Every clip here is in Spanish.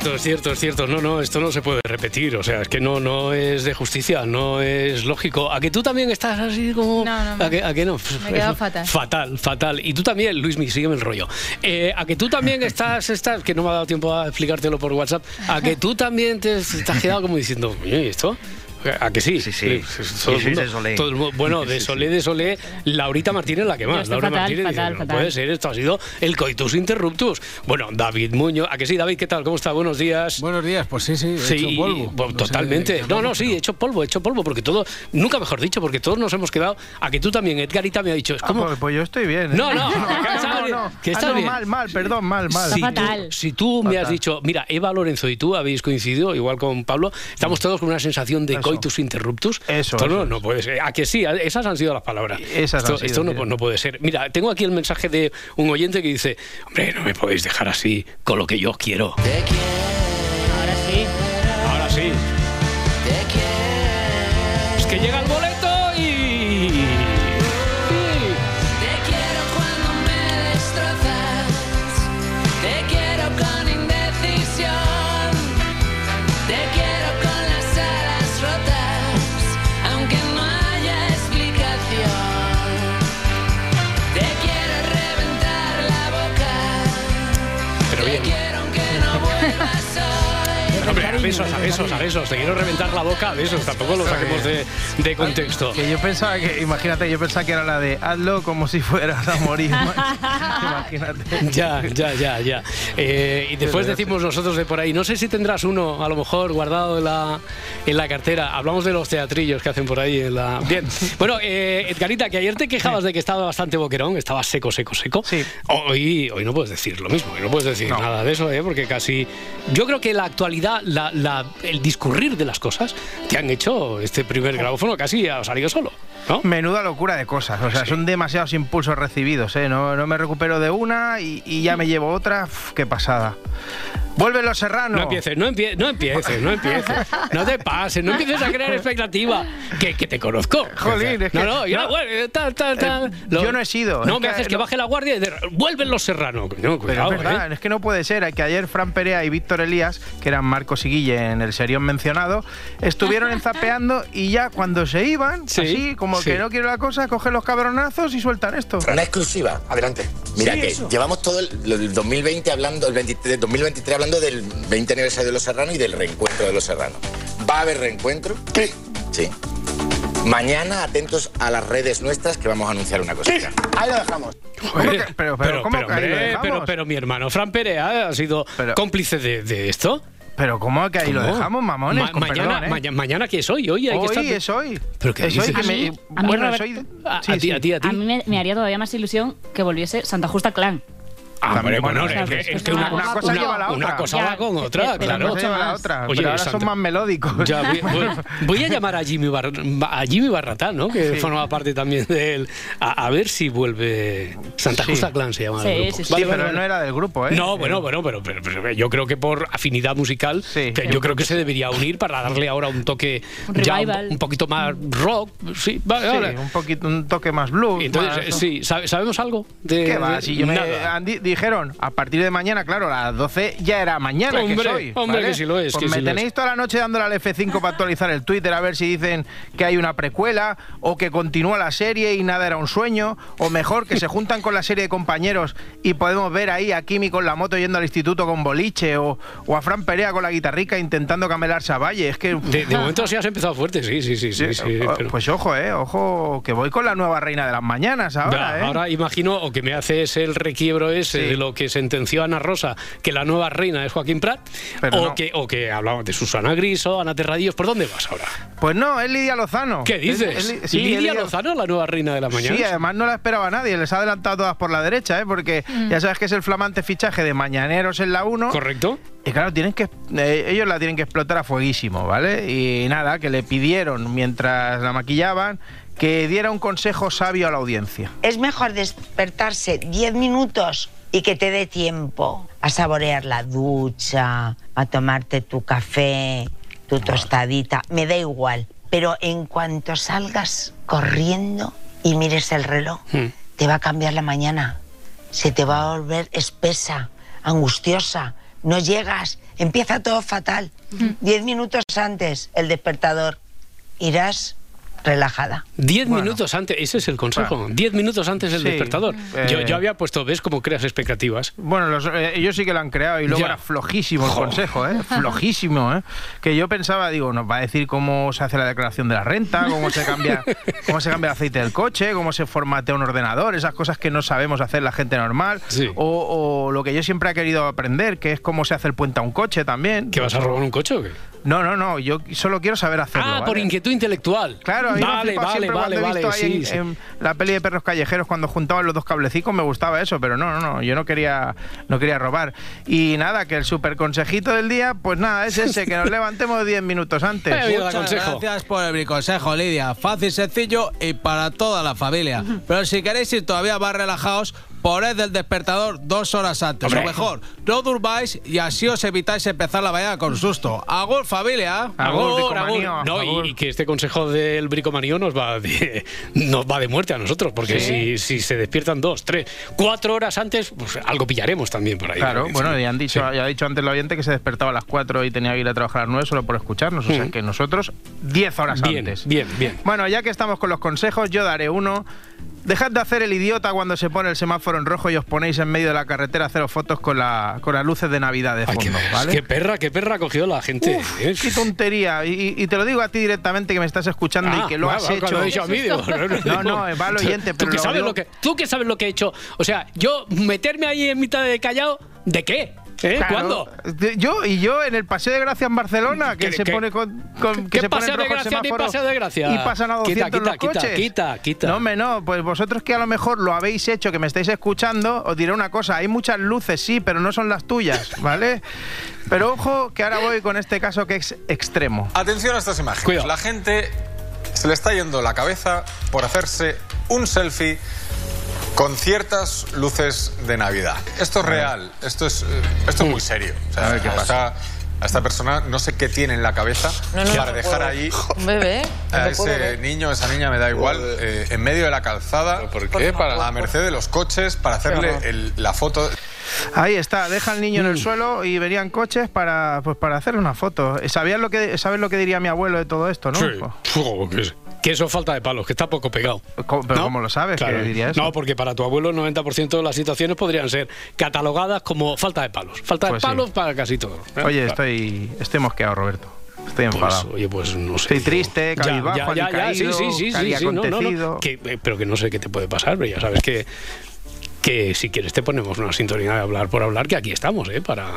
Cierto, es cierto, es cierto. No, no, esto no se puede repetir. O sea, es que no, no es de justicia, no es lógico. ¿A que tú también estás así como.? No, no, ¿A que, a que no? Me he quedado fatal. Fatal, fatal. Y tú también, Luismi, sígueme el rollo. Eh, ¿A que tú también estás, estás, que no me ha dado tiempo a explicártelo por WhatsApp, a que tú también te, te has quedado como diciendo, oye, ¿y esto? ¿A que sí? Sí, sí. Todo el Sí, sí, mundo- de Solé. todo el mu- bueno, de Sí, sí. Solé, de Solé, Laurita Martínez la que más. Laura fatal, Martínez dice, fatal, no puede ser, esto ha sido el coitus interruptus. Bueno, David Muñoz, ¿a que sí, David? ¿Qué tal? ¿Cómo está? Buenos días. Buenos días, pues sí, sí, he Sí, hecho polvo. pues, No totalmente. no, no, sí, he hecho polvo, he hecho polvo, porque todo, nunca mejor dicho, porque todos nos hemos quedado. A que tú también, Edgarita me ha dicho, es Ah, como. pues, pues yo estoy bien. ¿eh? No, no, no, no, no. Que Ah, estás no, bien. mal, mal, perdón, mal, mal. Si tú, fatal. si tú me has dicho, mira, Eva Lorenzo y tú habéis coincidido, igual con Pablo, estamos todos con una sensación de Eso. Coitus interruptus. Eso, Esto no, eso, no puede ser. A que sí, esas han sido las palabras. Esas esto han sido, esto no, puede ser. Mira, tengo aquí el mensaje de un oyente que dice, hombre, no me podéis dejar así con lo que yo quiero. Ahora besos, a besos, a besos. Te quiero reventar la boca a besos. Tampoco lo saquemos de, de contexto. Que yo pensaba que, imagínate, yo pensaba que era la de hazlo como si fueras a morir. imagínate. Ya, ya, ya, ya. Eh, y después decimos nosotros de por ahí, no sé si tendrás uno a lo mejor guardado en la, en la cartera. Hablamos de los teatrillos que hacen por ahí en la... Bien. Bueno, eh, Edgarita, que ayer te quejabas de que estaba bastante boquerón, estaba seco, seco, seco. Sí. Hoy, hoy no puedes decir lo mismo, hoy no puedes decir No. nada de eso, ¿eh? porque casi... Yo creo que la actualidad, la, la- el discurrir de las cosas, te han hecho este primer grabófono casi ha salido solo, ¿no? Menuda locura de cosas, o sea, son demasiados impulsos recibidos, ¿eh? No, no me recupero de una y, y ya me llevo otra, Uf, qué pasada. Vuelven los serranos. No empieces, no, empie- no empieces, no empieces. No te pases, no empieces a crear expectativa. Que, que te conozco. Jolín, es que- No, no, ya, no. eh, tal, tal, tal. Eh, yo no he sido, No me que haces que no- baje la guardia y de- vuelven los serranos. Pero cuidado, es verdad, ¿eh? es que no puede ser. Que ayer Fran Perea y Víctor Elías, que eran Marcos y Guille en el serión mencionado, estuvieron enzapeando y ya cuando se iban, Sí, así como sí. que no quiero la cosa, cogen los cabronazos y sueltan esto. Una exclusiva, adelante. Mira Sí, que eso. llevamos todo el, el 2020 hablando, el 23, 2023 hablando del 20 aniversario de Los Serranos y del reencuentro de Los Serranos. ¿Va a haber reencuentro? Sí. Sí. Mañana atentos a las redes nuestras que vamos a anunciar una cosita. Ahí lo dejamos. ¿Cómo que- pero- pero, ¿cómo que ahí lo hombre, dejamos? pero, pero mi hermano Fran Perea ha sido Pero- cómplice de, de esto. Pero ¿cómo que ahí lo ¿Cómo? dejamos, mamones? Ma- Con mañana, perdón, ¿eh? maña- mañana, ¿qué es hoy? Hoy hay que Hoy estar... es hoy. ¿Pero qué es hoy que A me- mí- a mí, bueno, Robert- es hoy- A, sí, a ti, sí. a ti, a ti. A mí me, me haría todavía más ilusión que volviese Santa Justa Clan. Ah, También, bueno, bueno, es que, es que una, una cosa lleva a la una otra. cosa Ya, va con otra, claro. Una cosa lleva a la otra, Oye, pero ahora son más melódicos. Ya, voy, voy- voy a llamar a Jimmy, Bar- a Jimmy Barratán, ¿no? que Sí. forma parte también de él, a, a ver si vuelve Santa Sí. Justa Clan se llama Sí, el grupo. sí, sí. Sí, Vale, pero vale, no era del grupo, ¿eh? No, bueno, bueno, pero, pero- pero yo creo que por afinidad musical, Sí. que yo creo que se debería unir para darle ahora un toque Un ya un, un poquito más rock. Sí, vale, Sí, vale. un poquito, un toque más blues. Entonces, más- sí, ¿sabe- ¿sabemos algo? De, ¿Qué va? Si yo me, dijeron, a partir de mañana, claro, a las 12 ya era mañana, Hombre, que soy. hombre, ¿vale? que sí lo es, Pues que me sí tenéis toda la noche dándole al F5 para actualizar el Twitter, a ver si dicen que hay una precuela, o que continúa la serie y nada era un sueño, o mejor, que se juntan con la serie de compañeros y podemos ver ahí a Kimi con la moto yendo al instituto con boliche, o, o a Fran Perea con la guitarrica intentando camelarse a Valle. Es que... De, de momento sí has empezado fuerte, sí, sí, sí. sí, sí, o- pero- Pues ojo, eh, ojo, que voy con la nueva reina de las mañanas ahora, eh. Ahora imagino, o que me haces el requiebro ese. De lo que sentenció Ana Rosa, que la nueva reina es Joaquín Prat, Pero o, no. que, o que hablamos de Susana Griso, Ana Terradillos. ¿Por dónde vas ahora? Pues no, es Lidia Lozano. ¿Qué Es- dices? es sí, ¿Lidia es Lozano, la nueva reina de la mañana? Sí, además no la esperaba nadie, les ha adelantado todas por la derecha, ¿eh? porque ya sabes que es el flamante fichaje de Mañaneros en la 1 ¿Correcto? Y claro, tienen que, eh, ellos la tienen que explotar a fueguísimo, ¿vale? Y nada, que le pidieron mientras la maquillaban que diera un consejo sabio a la audiencia. Es mejor despertarse 10 minutos y que te dé tiempo a saborear la ducha, a tomarte tu café, tu tostadita, me da igual. Pero en cuanto salgas corriendo y mires el reloj, Hmm. te va a cambiar la mañana. Se te va a volver espesa, angustiosa. No llegas, empieza todo fatal. Diez minutos antes, el despertador, irás relajada. Diez Bueno. minutos antes, ese es el consejo. Diez minutos antes del Sí, despertador. Yo, eh. yo había puesto, ¿ves cómo creas expectativas? Bueno, los- eh, ellos sí que lo han creado y luego Ya. era flojísimo el Jo. consejo, ¿eh? Flojísimo, ¿eh? Que yo pensaba, digo, nos va a decir cómo se hace la declaración de la renta, cómo se cambia, cómo se cambia el aceite del coche, cómo se formatea un ordenador, esas cosas que no sabemos hacer la gente normal. Sí. O, o lo que yo siempre he querido aprender, que es cómo se hace el puente a un coche también. ¿Que vas a robar un coche o qué? No, no, no, yo solo quiero saber hacerlo. Ah, por ¿vale? inquietud intelectual. Claro, a mí me vale, vale, siempre vale, cuando he vale, visto ahí sí, en, sí. en la peli de perros callejeros cuando juntaban los dos cablecicos me gustaba eso, pero no, no, no, yo no quería, no quería robar. Y nada, que el super consejito del día, pues nada, es ese, que nos levantemos 10 minutos antes. Muchas gracias por el briconsejo, Lidia. Fácil, sencillo y para toda la familia. Pero si queréis ir todavía más relajados, poned el despertador dos horas antes. Hombre. O mejor, no durmáis y así os evitáis empezar la mañana con susto. Agur, familia. Agur, Agur. No, agur. y, y que este consejo del bricomanío nos va de, nos va de muerte a nosotros, porque si, si se despiertan dos, tres, cuatro horas antes, pues algo pillaremos también por ahí. Claro, bueno, ya han dicho, Sí. ya ha dicho antes el oyente que se despertaba a las 4 y tenía que ir a trabajar a las 9 solo por escucharnos. O sea Mm. que nosotros 10 horas Bien, antes. bien, bien. Bueno, ya que estamos con los consejos, yo daré uno. Dejad de hacer el idiota cuando se pone el semáforo en rojo y os ponéis en medio de la carretera a haceros fotos con, la, con las luces de Navidad de Ay, fondo, qué, ¿vale? qué perra, qué perra ha cogido la gente. Uf, ¿eh? qué tontería. Y, y te lo digo a ti directamente que me estás escuchando Ah, y que lo has hecho. lo he dicho a mí, digo, No, no, va al oyente, ¿Tú que, lo sabes digo- lo que, tú que sabes lo que he hecho. O sea, yo meterme ahí en mitad de callao, ¿de qué? ¿Eh? Claro. ¿Cuándo? Yo y yo en el Paseo de Gracia en Barcelona, que ¿Qué- se pone con, con- que qué se pone en Paseo de Gracia ni Paseo de Gracia? y pasan a 200 Quita, los quita, quita, coches. quita, quita. No, hombre, no, pues vosotros que a lo mejor lo habéis hecho, que me estáis escuchando, os diré una cosa, hay muchas luces, sí, pero no son las tuyas, ¿vale? Pero ojo que ahora voy con este caso que es extremo. Atención a estas imágenes. Cuidado. La gente se le está yendo la cabeza por hacerse un selfie con ciertas luces de Navidad. Esto es real, esto es, eh, esto es muy serio. O sea, A ver qué pasa. esta- a esta persona no sé qué tiene en la cabeza para dejar ahí Un bebé. a ese niño, esa niña, me da igual, eh, en medio de la calzada, ¿Por qué? Para- a merced de los coches, para hacerle el- la foto. Ahí está, deja al niño en el Mm. suelo y venían coches para, pues, para hacerle una foto. ¿Sabías lo que, ¿Sabes lo que diría mi abuelo de todo esto, no? Sí. Pues, que, eso es falta de palos, que está poco pegado. ¿Cómo- pero ¿No? cómo lo sabes diría eso? No, porque para tu abuelo el 90% de las situaciones podrían ser catalogadas como falta de palos. Falta Pues de sí. palos para casi todo. ¿eh? Oye, estoy, estoy mosqueado, Roberto. Estoy Pues, enfadado. oye, pues no sé. Estoy triste, Ya, cabizbajo, ya, ya, ya, alicaído, sí, sí, sí, sí, sí, no. Que- eh, pero que no sé qué te puede pasar, pero ya sabes que que si quieres te ponemos una sintonía de hablar por hablar, que aquí estamos, ¿eh? Para...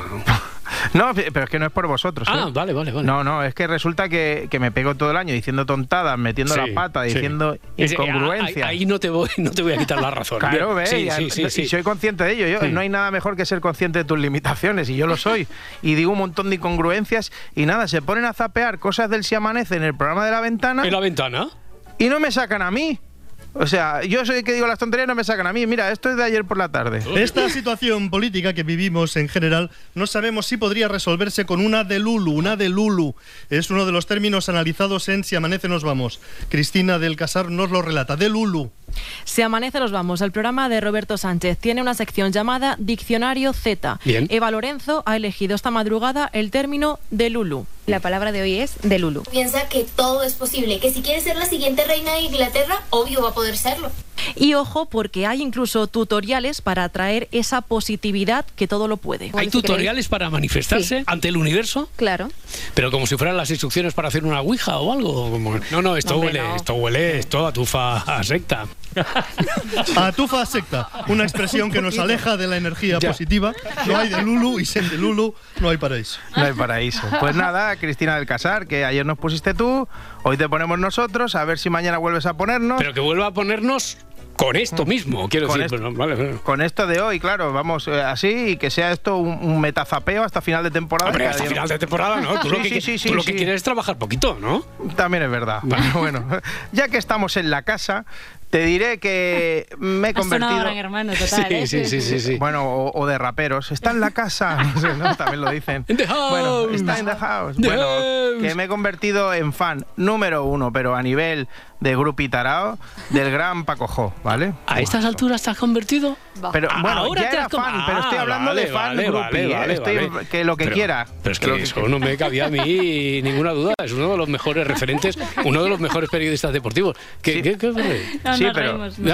No, pero es que no es por vosotros. Ah, ¿eh? vale, vale, vale. No, no, es que resulta que, que me pego todo el año diciendo tontadas, metiendo Sí, la pata, diciendo Ese- incongruencias. Ahí, ahí no, te voy, no te voy a quitar la razón. Claro, ve, Sí, y, sí, sí, y soy consciente de ello. Yo. No hay nada mejor que ser consciente de tus limitaciones, y yo lo soy. Y digo un montón de incongruencias, y nada, se ponen a zapear cosas del Si Amanece en el programa de la ventana ¿En la ventana? y no me sacan a mí. O sea, yo soy el que digo las tonterías no me sacan a mí. Mira, esto es de ayer por la tarde. Esta situación política que vivimos en general no sabemos si podría resolverse con una de Lulu. Una de Lulu es uno de los términos analizados en Si amanece nos vamos. Cristina del Casar nos lo relata. De Lulu. Si amanece nos vamos. El programa de Roberto Sánchez tiene una sección llamada Diccionario Z. Bien. Eva Lorenzo ha elegido esta madrugada el término de Lulu. La palabra de hoy es de Lulu. Piensa que todo es posible, que si quiere ser la siguiente reina de Inglaterra, obvio va a poder serlo. Y ojo, porque hay incluso tutoriales para atraer esa positividad que todo lo puede. ¿Hay tutoriales para manifestarse ante el universo? Claro. Pero como si fueran las instrucciones para hacer una ouija o algo. como- No, no, esto Hombre, huele, no. esto huele, esto atufa a secta. Atufa secta, una expresión que nos aleja de la energía Ya. positiva. No hay de Lulu y sin de Lulu no hay paraíso. No hay paraíso. Pues nada, Cristina del Casar, que ayer nos pusiste tú, hoy te ponemos nosotros, a ver si mañana vuelves a ponernos. Pero que vuelva a ponernos con esto mismo, quiero Con decir. esto- bueno, vale, vale. Con esto de hoy, claro, vamos eh, así y que sea esto un, un metazapeo hasta final de temporada. Hombre, hasta final de temporada, ¿no? Tú lo, Sí, que, sí, sí, tú lo sí, que sí. quieres es trabajar poquito, ¿no? También es verdad. bueno, ya que estamos en la casa, te diré que me he convertido. Gran Hermano, total, ¿eh? Sí, sí, sí, sí. Bueno, o, o de raperos. Está en la casa. No sé, ¿no? También lo dicen. In the house. Bueno, está en the house. The bueno, house. que me he convertido en fan número uno, pero a nivel de grupi tarao, del gran Paco Jo, ¿vale? ¿A estas alturas te has convertido? Pero Ah, bueno, ahora ya te era fan, pero estoy Ah, hablando vale, de fan vale, grupi. vale, ¿eh? vale, Estoy- vale. Que lo que Pero- quiera. Pero es que Lo que eso no me cabía a mí ninguna duda. Es uno de los mejores referentes, uno de los mejores periodistas deportivos. ¿Qué, qué, qué ocurre? No, Sí, pero- reímos, de de-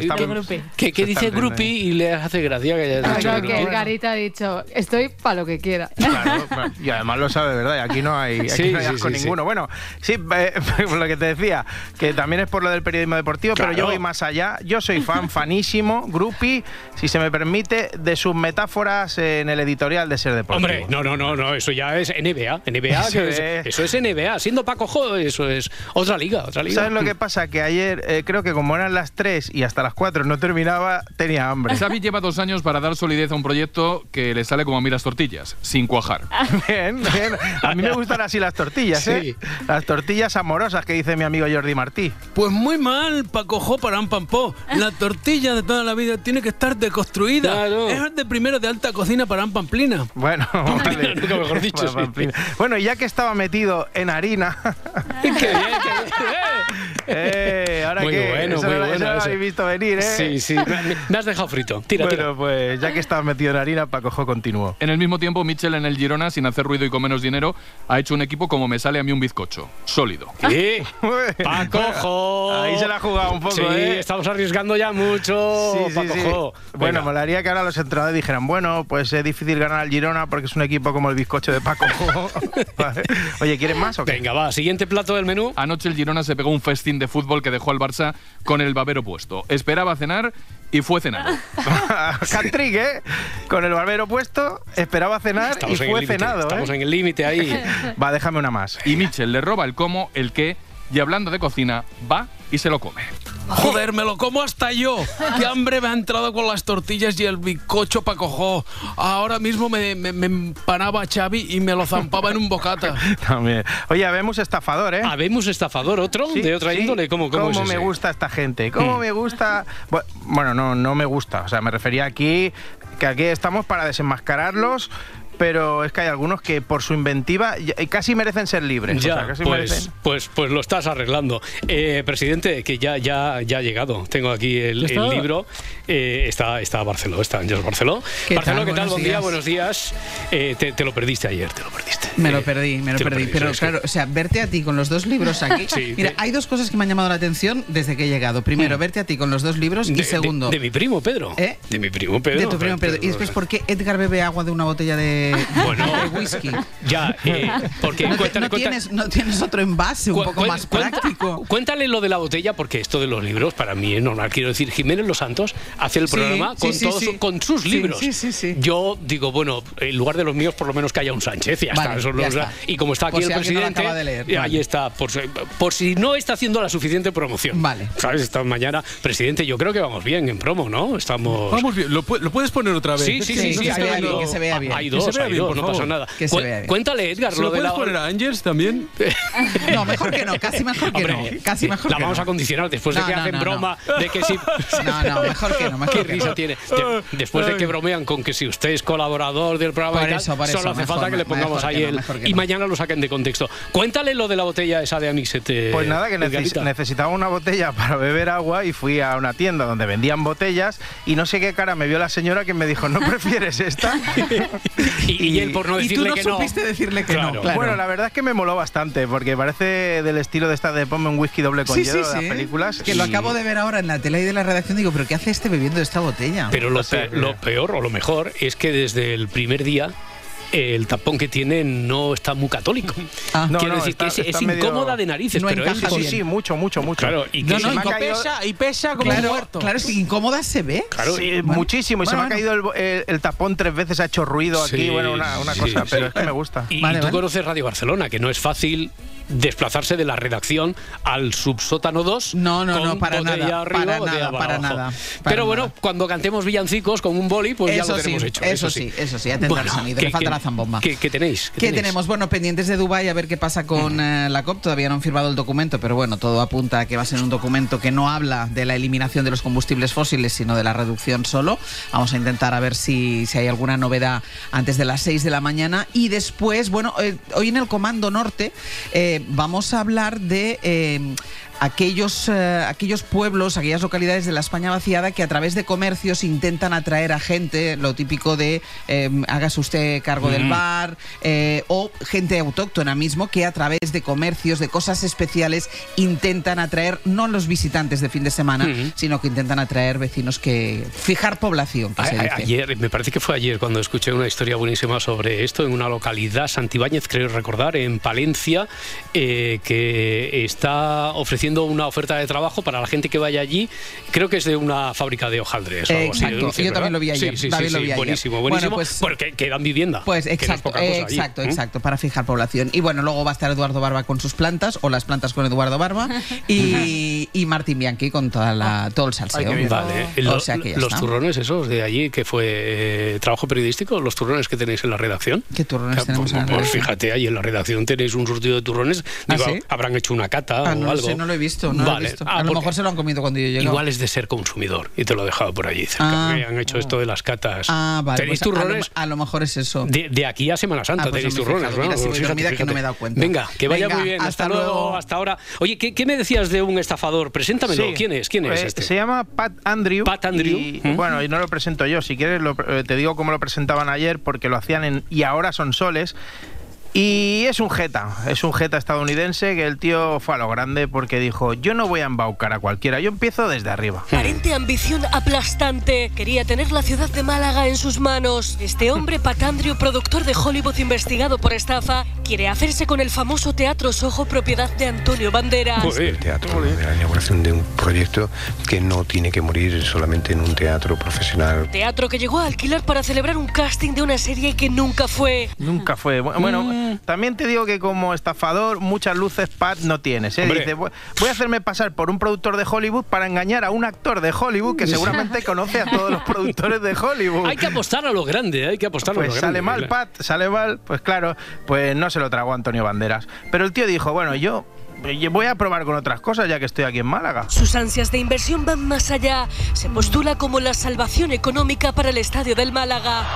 está- de- grupi. que, que Se dice riendo, y le hace gracia que hayas Ah, dicho no, grupi. que Edgarita ha dicho, estoy para lo que quiera. Claro, claro. y además lo sabe, ¿verdad? Y aquí no hay, aquí Sí, no hay sí, asco sí, sí. ninguno. Bueno, sí, eh, lo que te decía, que también es por lo del periodismo deportivo, pero yo Claro. voy más allá. Yo soy fan, fanísimo, grupi, si se me permite, de sus metáforas en el editorial de Ser Deportivo. Hombre, no, no, no, no, eso ya es NBA. NBA, Eso es- es. eso es NBA. Siendo Paco Jo, eso es otra liga, otra liga. ¿Sabes lo que pasa? Que ayer, eh, creo que como eran las 3 y hasta las 4 no terminaba, tenía hambre. Xavi lleva dos años para dar solidez a un proyecto que le sale como a mí las tortillas, sin cuajar. Bien, bien. A mí me gustan así las tortillas, ¿eh? Las tortillas amorosas que dice mi amigo Jordi Martí. Pues muy mal, Paco Jo para un pampó. La tortilla de toda la vida tiene que estar deconstruida. Claro. Es de primero de alta cocina para un pamplina. Bueno, vale. Nunca mejor dicho, Bueno, sí. Bueno, y ya que estaba metido en harina. Qué bien, qué bien. eh, ahora Muy que bueno, eso muy no, bueno eso no lo habéis visto venir, ¿eh? Sí, sí, me, me has dejado frito. Tira, bueno, tira. pues ya que estaba metido en harina, Paco Jo continuó. En el mismo tiempo, Mitchell en el Girona, sin hacer ruido y con menos dinero, ha hecho un equipo como me sale a mí un bizcocho, sólido. ¿Qué? Paco Jo. Ahí se la ha jugado un poco, sí, ¿eh? estamos arriesgando ya mucho. Sí, sí, Sí. Jo. Bueno, Venga. molaría que ahora los entrenadores dijeran, bueno, pues es difícil ganar al Girona porque es un equipo como el bizcocho de Paco. Vale. Oye, ¿quieren más o qué? Venga, va, siguiente plato del menú. Anoche el Girona se pegó un festín de fútbol que dejó al Barça con el babero puesto. Esperaba cenar y fue cenado. Hat-trick, ¿eh? Con el barbero puesto, esperaba cenar Estamos y fue cenado, Estamos ¿eh? en el límite ahí. Va, déjame una más. Y Mitchell le roba el cómo, el qué, y hablando de cocina, va y se lo come. Joder, me lo como hasta yo. Qué hambre me ha entrado con las tortillas y el bizcocho Paco Jo. Ahora mismo me, me- me empanaba Xavi y me lo zampaba en un bocata. También. Oye, habemos estafador, ¿eh? Habemos estafador, otro, Sí, de otra sí. índole. ¿Cómo, cómo, es me ese? gusta esta gente? ¿Cómo Mm. me gusta? Bu- Bueno, no, no me gusta. O sea, me refería aquí que aquí estamos para desenmascararlos. Pero es que hay algunos que por su inventiva ya- casi merecen ser libres. O sea, casi pues, merecen- pues, pues lo estás arreglando. Eh, presidente, que ya, ya, ya ha llegado. Tengo aquí el, libro. Eh, está, está Barceló, está en Jos Barceló. ¿Qué Barceló, tal? ¿qué tal? Buenos Buen día, días. buenos días. Eh, te, te lo perdiste ayer, te lo perdiste. Me Eh, lo perdí, me lo perdí. Pero que- claro, o sea, verte a ti con los dos libros aquí. Sí, Mira, de- hay dos cosas que me han llamado la atención desde que he llegado. Primero, verte a ti con los dos libros y de, segundo. de- de mi primo Pedro. ¿Eh? De mi primo Pedro. de tu primo Pedro. Y después, ¿por qué Edgar bebe agua de una botella de, Bueno. de whisky? Ya, eh, porque ¿No, cuéntale, no cuéntale- tienes, no tienes otro envase un poco más práctico? Cuéntale lo de la botella, porque esto de los libros para mí es normal. Quiero decir, Jiménez Los Santos hace el Sí, programa sí, con, sí, todos con sus libros. sí, sí, sí. Yo digo, bueno, en lugar de los míos, por lo menos que haya un Sánchez y ya Vale, está. Eso ya no- está. Y como está aquí Por el si no presidente, acaba de leer, vale. ahí está. Por si, por si no está haciendo la suficiente promoción. Vale. ¿Sabes? Esta mañana, presidente, yo creo que vamos bien en promo, ¿no? Estamos. Vamos bien, ¿lo, pu- lo puedes poner otra vez? Sí, sí, sí, no sí, que se vea bien, que se vea bien. Hay dos, vea hay bien, dos, por no pasa favor. nada. Que se Cu- vea bien. Cuéntale, Edgar, ¿Se lo lo de puedes la. poner a Angels también? No, mejor que no, casi mejor que Hombre, no. Casi mejor la que vamos no. a condicionar después de que no, hacen no, broma de que si. No, no, mejor que no, mejor Qué que risa no. tiene. De- después de que bromean con que si usted es colaborador del programa Por y tal, eso, por solo eso, hace mejor, falta que le mejor pongamos que ahí no, el. mejor que y no. mañana lo saquen de contexto. Cuéntale lo de la botella esa de Amixete. Pues nada, que neces- Edgarita. necesitaba una botella para beber agua y fui a una tienda donde vendían botellas y no sé qué cara me vio la señora que me dijo, ¿no prefieres esta? Y, y él por no Y tú decirle no que no. supiste decirle que Claro. no. Claro. Bueno, la verdad es que me moló bastante porque parece del estilo de esta de ponme un whisky doble con Sí, hielo sí, de sí. las películas. Que lo acabo de ver ahora en la tele y de la redacción. Digo, ¿pero qué hace este bebiendo de esta botella? Pero pe- lo peor o lo mejor es que desde el primer día el tapón que tiene no está muy católico. No, Quiero no, decir está- que es, es medio- incómoda de narices, No pero encaja con- Sí, sí, mucho, mucho, mucho. Claro, y que No, se no, me ha y caído- Pesa, y pesa como Claro, muerto. claro, es que incómoda se ve. Claro, Sí, y- muchísimo. Y se me bueno, ha caído el, el- el tapón tres veces, ha hecho ruido aquí. Sí, Bueno, una, una sí, cosa, sí. pero es que me gusta. Y, y Vale, tú vale. conoces Radio Barcelona, que no es fácil desplazarse de la redacción al subsótano 2. No, no, no, para nada, arriba, para nada, para nada, para Pero bueno, nada. cuando cantemos villancicos con un boli, pues ya lo tenemos hecho. eso sí, eso sí, atenta al sonido, le falta la zambomba. ¿qué, qué tenéis? ¿Qué tenemos? Bueno, pendientes de Dubái a ver qué pasa con eh, la COP. Todavía no han firmado el documento, pero bueno, todo apunta a que va a ser un documento que no habla de la eliminación de los combustibles fósiles, sino de la reducción solo. Vamos a intentar a ver si, si hay alguna novedad antes de las 6 de la mañana. Y después, bueno, eh, hoy en el Comando Norte eh, vamos a hablar de... Aquellos, eh, aquellos pueblos, aquellas localidades de la España vaciada que a través de comercios intentan atraer a gente, lo típico de eh, hágase usted cargo del bar, eh, o gente autóctona mismo que a través de comercios, de cosas especiales, intentan atraer no los visitantes de fin de semana, Mm. sino que intentan atraer vecinos que. fijar población, que A- se a- dice. Ayer, me parece que fue ayer cuando escuché una historia buenísima sobre esto en una localidad, Santibáñez, creo recordar, en Palencia, eh, que está ofreciendo una oferta de trabajo para la gente que vaya allí. Creo que es de una fábrica de hojaldres. o algo así, Exacto, dulce, yo ¿verdad? también lo vi ayer, Sí, sí, sí, lo vi ayer. buenísimo, Bueno, buenísimo. pues- porque que dan vivienda. Pues que no es exacto, poca cosa allí, exacto, ¿eh? exacto, para fijar población. Y bueno, luego va a estar Eduardo Barba con sus plantas, o las plantas con Eduardo Barba, y, y Martín Bianchi con toda la, todo el salseo. Vale, O Lo- sea que ya los está. turrones esos de allí, que fue eh, trabajo periodístico, los turrones que tenéis en la redacción. ¿Qué turrones Ah, tenemos en la pues, pues redacción? fíjate, ahí en la redacción tenéis un surtido de turrones. ¿Ah, Digo, sí? habrán hecho una cata Ah, o no algo. sé, no lo he visto. No lo he Vale. visto. Ah, a lo mejor se lo han comido cuando yo llegué. Igual es de ser consumidor y te lo he dejado por allí cerca. Ah. han hecho esto de las catas. Ah, vale. ¿Tenéis pues a lo- turrones? A, lo mejor es eso. De, de aquí a Semana Santa Ah, pues tenéis turrones, fijado. Mira, ¿no? si voy Fíjate, dormida que no me he dado cuenta. Venga, que vaya Venga, muy bien. Hasta, hasta luego, luego. hasta ahora. Oye, ¿qué, qué me decías de un estafador? Preséntamelo. Sí. ¿Quién es? ¿Quién es Eh, este? Se llama Pat Andrew. Pat Andrew. Y, ¿Mm? Bueno, y no lo presento yo. Si quieres, lo- eh, te digo cómo lo presentaban ayer, porque lo hacían en Y ahora son soles. Y es un jeta, es un jeta estadounidense que el tío fue a lo grande porque dijo, yo no voy a embaucar a cualquiera, yo empiezo desde arriba. Aparente ambición aplastante. Quería tener la ciudad de Málaga en sus manos. Este hombre, Patandrio, productor de Hollywood investigado por estafa, quiere hacerse con el famoso Teatro Soho, propiedad de Antonio Banderas. El teatro, la inauguración de un proyecto que no tiene que morir solamente en un teatro profesional. Teatro que llegó a alquilar para celebrar un casting de una serie que nunca fue. Nunca fue. Bu- Bueno, también te digo que como estafador muchas luces Pat no tienes. ¿eh? Dice, voy a hacerme pasar por un productor de Hollywood para engañar a un actor de Hollywood que seguramente conoce a todos los productores de Hollywood. Hay que apostar a lo grande, hay que apostar a Pues lo grande. sale mal, Pat, sale mal. Pues claro, pues no se lo tragó Antonio Banderas. Pero el tío dijo, bueno, yo voy a probar con otras cosas ya que estoy aquí en Málaga. Sus ansias de inversión van más allá. Se postula como la salvación económica para el estadio del Málaga.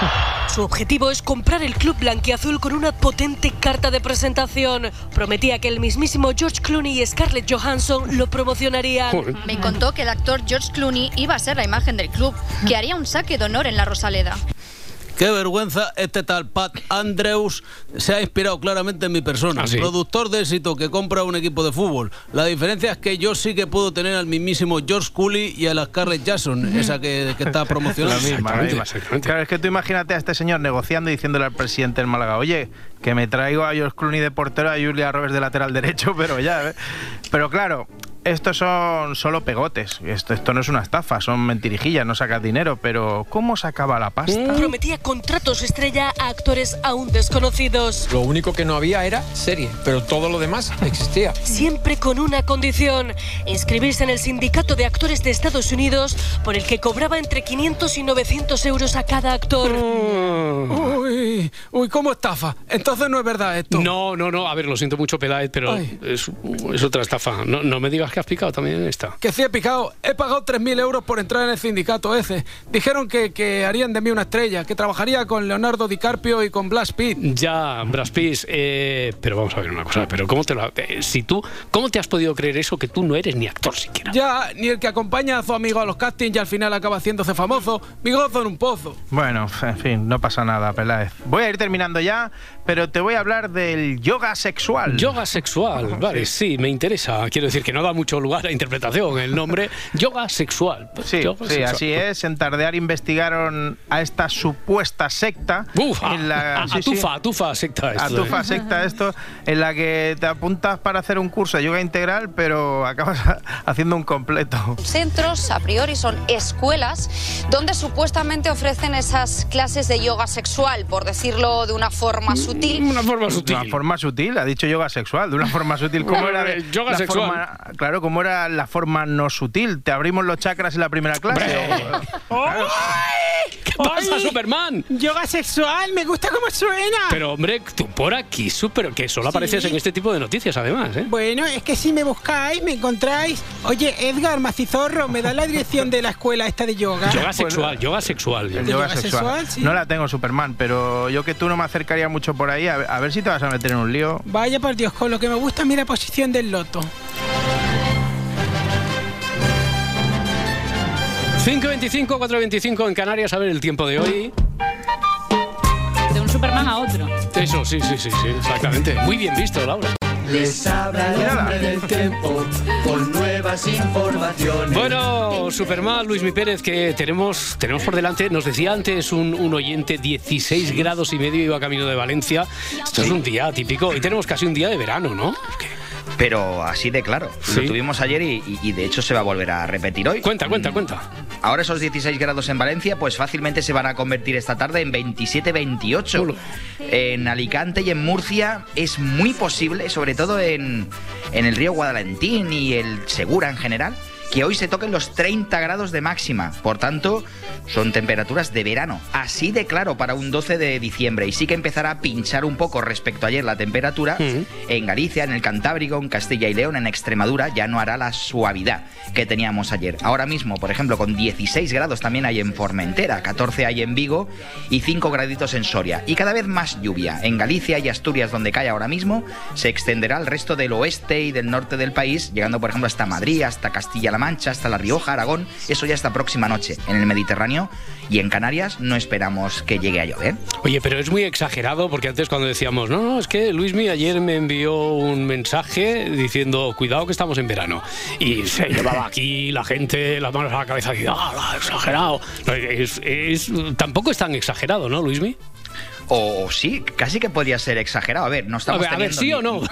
Su objetivo es comprar el club blanquiazul con una potente carta de presentación. Prometía que el mismísimo George Clooney y Scarlett Johansson lo promocionarían. Me contó que el actor George Clooney iba a ser la imagen del club, que haría un saque de honor en la Rosaleda. Qué vergüenza, este tal Pat Andrews se ha inspirado claramente en mi persona. ¿Ah, sí? Productor de éxito que compra un equipo de fútbol. La diferencia es que yo sí que puedo tener al mismísimo George Cooley y a la Scarlett Jackson, esa que, que está La promocionando. misma, la misma. Claro, es que tú imagínate a este señor negociando y diciéndole al presidente del Málaga, oye, que me traigo a George Clooney de portero, a Julia Roberts de lateral derecho, pero ya, ¿eh? Pero claro, estos son solo pegotes. Esto, esto no es una estafa, son mentirijillas, no sacas dinero, pero ¿cómo sacaba la pasta? Prometía contratos estrella a actores aún desconocidos. Lo único que no había era serie, pero todo lo demás existía. Siempre con una condición, inscribirse en el sindicato de actores de Estados Unidos, por el que cobraba entre 500 y 900 euros a cada actor. Uy, uy, ¿cómo estafa? Entonces no es verdad esto. No, no, no. A ver, lo siento mucho, Peláez, pero es, es otra estafa. No, no me digas que has picado también en esta. Que sí he picado. He pagado 3.000 euros por entrar en el sindicato ese. Dijeron que, que harían de mí una estrella, que trabajaría con Leonardo DiCaprio y con Blas Pitt. Ya, Brad Pitt, eh, pero vamos a ver una cosa, pero ¿cómo te lo, eh, si tú, ¿cómo te has podido creer eso que tú no eres ni actor siquiera? Ya, ni el que acompaña a su amigo a los castings y al final acaba haciéndose famoso. Mi gozo en un pozo. Bueno, en fin, no pasa nada, Peláez. Voy a ir terminando ya, pero te voy a hablar del yoga sexual. Yoga sexual, vale, sí, me interesa. Quiero decir que no da mucho lugar a interpretación. El nombre yoga sexual. Sí, Yoga sí, sexual. así es. En Tardear investigaron a esta supuesta secta. Uf, en la, a- sí, sí. atufa, atufa secta. esto, Atufa ¿eh? secta esto, en la que te apuntas para hacer un curso de yoga integral, pero acabas haciendo un completo. Centros, a priori, son escuelas donde supuestamente ofrecen esas clases de yoga sexual, por decirlo de una forma sutil. Una forma sutil. De una forma sutil, ha dicho yoga sexual, de una forma sutil. ¿Cómo era de- Yoga sexual. forma- claro, ¿cómo era la forma no sutil? ¿Te abrimos los chakras en la primera clase? ¿Qué pasa, Superman? Yoga sexual, me gusta cómo suena. Pero hombre, tú por aquí, súper, que solo apareces en este tipo de noticias, además, ¿eh? Bueno, es que si me buscáis, me encontráis. Oye, Edgar Macizorro, ¿me da la dirección de la escuela esta de yoga? Yoga sexual, yoga sexual. El yoga, yoga sexual. sexual, sí. No la tengo, Superman, pero yo que tú no me acercaría mucho por ahí, a ver, a ver si te vas a meter en un lío. Vaya por Dios, con lo que me gusta, mira posición del loto. 5.25, 4.25 en Canarias, a ver el tiempo de hoy. De un Superman a otro. Eso, sí, sí, sí, sí, exactamente. Muy bien visto, Laura. Les habla el hombre del tiempo con nuevas informaciones. Bueno, Superman, Luis Mi Pérez, que tenemos, tenemos por delante, nos decía antes un, un oyente, 16 grados y medio iba camino de Valencia. Esto es un día típico. Y tenemos casi un día de verano, ¿no? Pero así de claro. Sí. Lo tuvimos ayer y, y- y de hecho se va a volver a repetir hoy. Cuenta, cuenta, Mm, cuenta. Ahora esos 16 grados en Valencia, pues fácilmente se van a convertir esta tarde en 27-28. En Alicante y en Murcia es muy posible, sobre todo en, en el río Guadalentín y el Segura en general, que hoy se toquen los 30 grados de máxima. Por tanto, son temperaturas de verano. Así de claro para un 12 de diciembre. Y sí que empezará a pinchar un poco respecto a ayer la temperatura. En Galicia, en el Cantábrico, en Castilla y León, en Extremadura, ya no hará la suavidad que teníamos ayer. Ahora mismo, por ejemplo, con 16 grados también hay en Formentera, 14 hay en Vigo y 5 graditos en Soria. Y cada vez más lluvia. En Galicia y Asturias, donde cae ahora mismo, se extenderá al resto del oeste y del norte del país, llegando, por ejemplo, hasta Madrid, hasta Castilla-La Mancha, hasta La Rioja, Aragón. Eso ya esta próxima noche. En el Mediterráneo y en Canarias no esperamos que llegue a llover. Oye, pero es muy exagerado porque antes cuando decíamos, no, no, es que Luismi ayer me envió un mensaje diciendo, cuidado que estamos en verano. Y se llevaba aquí la gente las manos a la cabeza y ¡ah, exagerado! Es- es- tampoco es tan exagerado, ¿no, Luismi? O, o sí, casi que podría ser exagerado. A ver, no estamos A ver, a ver, ¿sí o no?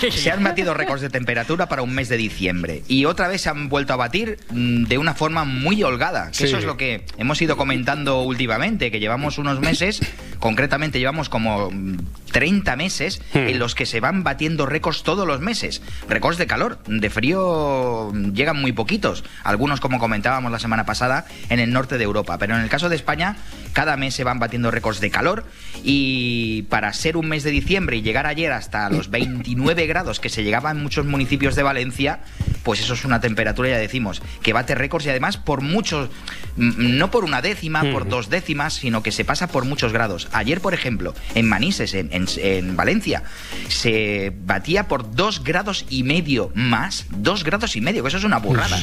se han batido récords de temperatura para un mes de diciembre y otra vez se han vuelto a batir mm, de una forma muy holgada. Que Sí. Eso es lo que hemos ido comentando últimamente, que llevamos unos meses, concretamente llevamos como mm, 30 meses en los que se van batiendo récords todos los meses. Récords de calor, de frío mm, llegan muy poquitos, algunos como comentábamos la semana pasada en el norte de Europa, pero en el caso de España cada mes se van batiendo récords de calor y para ser un mes de diciembre y llegar ayer hasta los 29 grados que se llegaba en muchos municipios de Valencia, pues eso es una temperatura, ya decimos, que bate récords y además por muchos, mm, no por una décima, por dos décimas, sino que se pasa por muchos grados. Ayer, por ejemplo, en Manises, en, en- en Valencia, se batía por dos grados y medio más, dos grados y medio, que eso es una burrada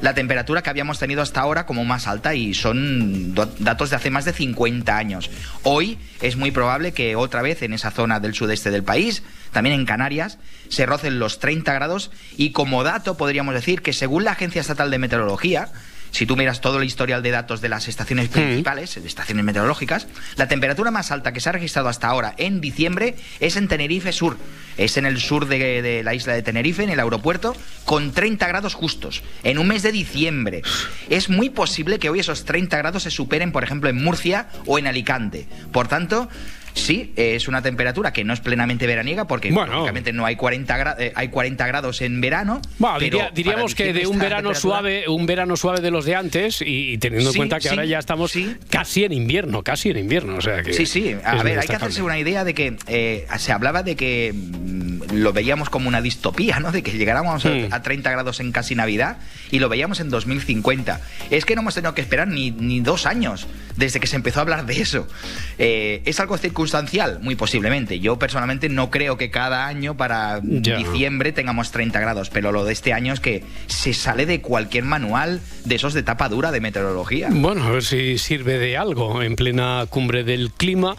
la temperatura que habíamos tenido hasta ahora como más alta y son datos de hace más de 50 años. Hoy es muy probable que otra vez en esa zona del sudeste del país, también en Canarias, se rocen los 30 grados y como dato podríamos decir que según la Agencia Estatal de Meteorología, si tú miras todo el historial de datos de las estaciones principales, de estaciones meteorológicas, la temperatura más alta que se ha registrado hasta ahora en diciembre es en Tenerife Sur. Es en el sur de, de la isla de Tenerife, en el aeropuerto, con 30 grados justos, en un mes de diciembre. Es muy posible que hoy esos 30 grados se superen, por ejemplo, en Murcia o en Alicante. Por tanto, Sí, es una temperatura que no es plenamente veraniega porque lógicamente no hay 40, gra- eh, hay 40 grados en verano. Bueno, pero diría- diríamos que de un verano suave, un verano suave de los de antes y, y teniendo en Sí, cuenta que sí, ahora ya estamos casi en invierno, casi en invierno, o sea que Sí, sí. A ver, hay que hacerse una idea de que eh, se hablaba de que mm, lo veíamos como una distopía, ¿no? De que llegáramos a- Hmm. a, 30 grados en casi Navidad y lo veíamos en 2050. Es que no hemos tenido que esperar ni, ni dos años desde que se empezó a hablar de eso. Eh, ¿Es algo circunstancial? Muy posiblemente. Yo personalmente no creo que cada año para Ya. diciembre tengamos 30 grados, pero lo de este año es que se sale de cualquier manual de esos de tapa dura de meteorología. Bueno, a ver si sirve de algo en plena cumbre del clima,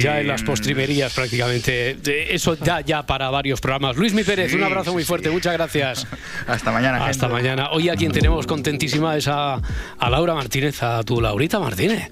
ya en las postrimerías prácticamente. de- Eso da ya para varios programas. Luis Mi Pérez, Sí, un abrazo sí, muy sí. fuerte, muchas gracias. Hasta mañana. Hasta gente. mañana. Hoy a quien tenemos contentísima es a, a Laura Martínez, a tu Laurita Martínez.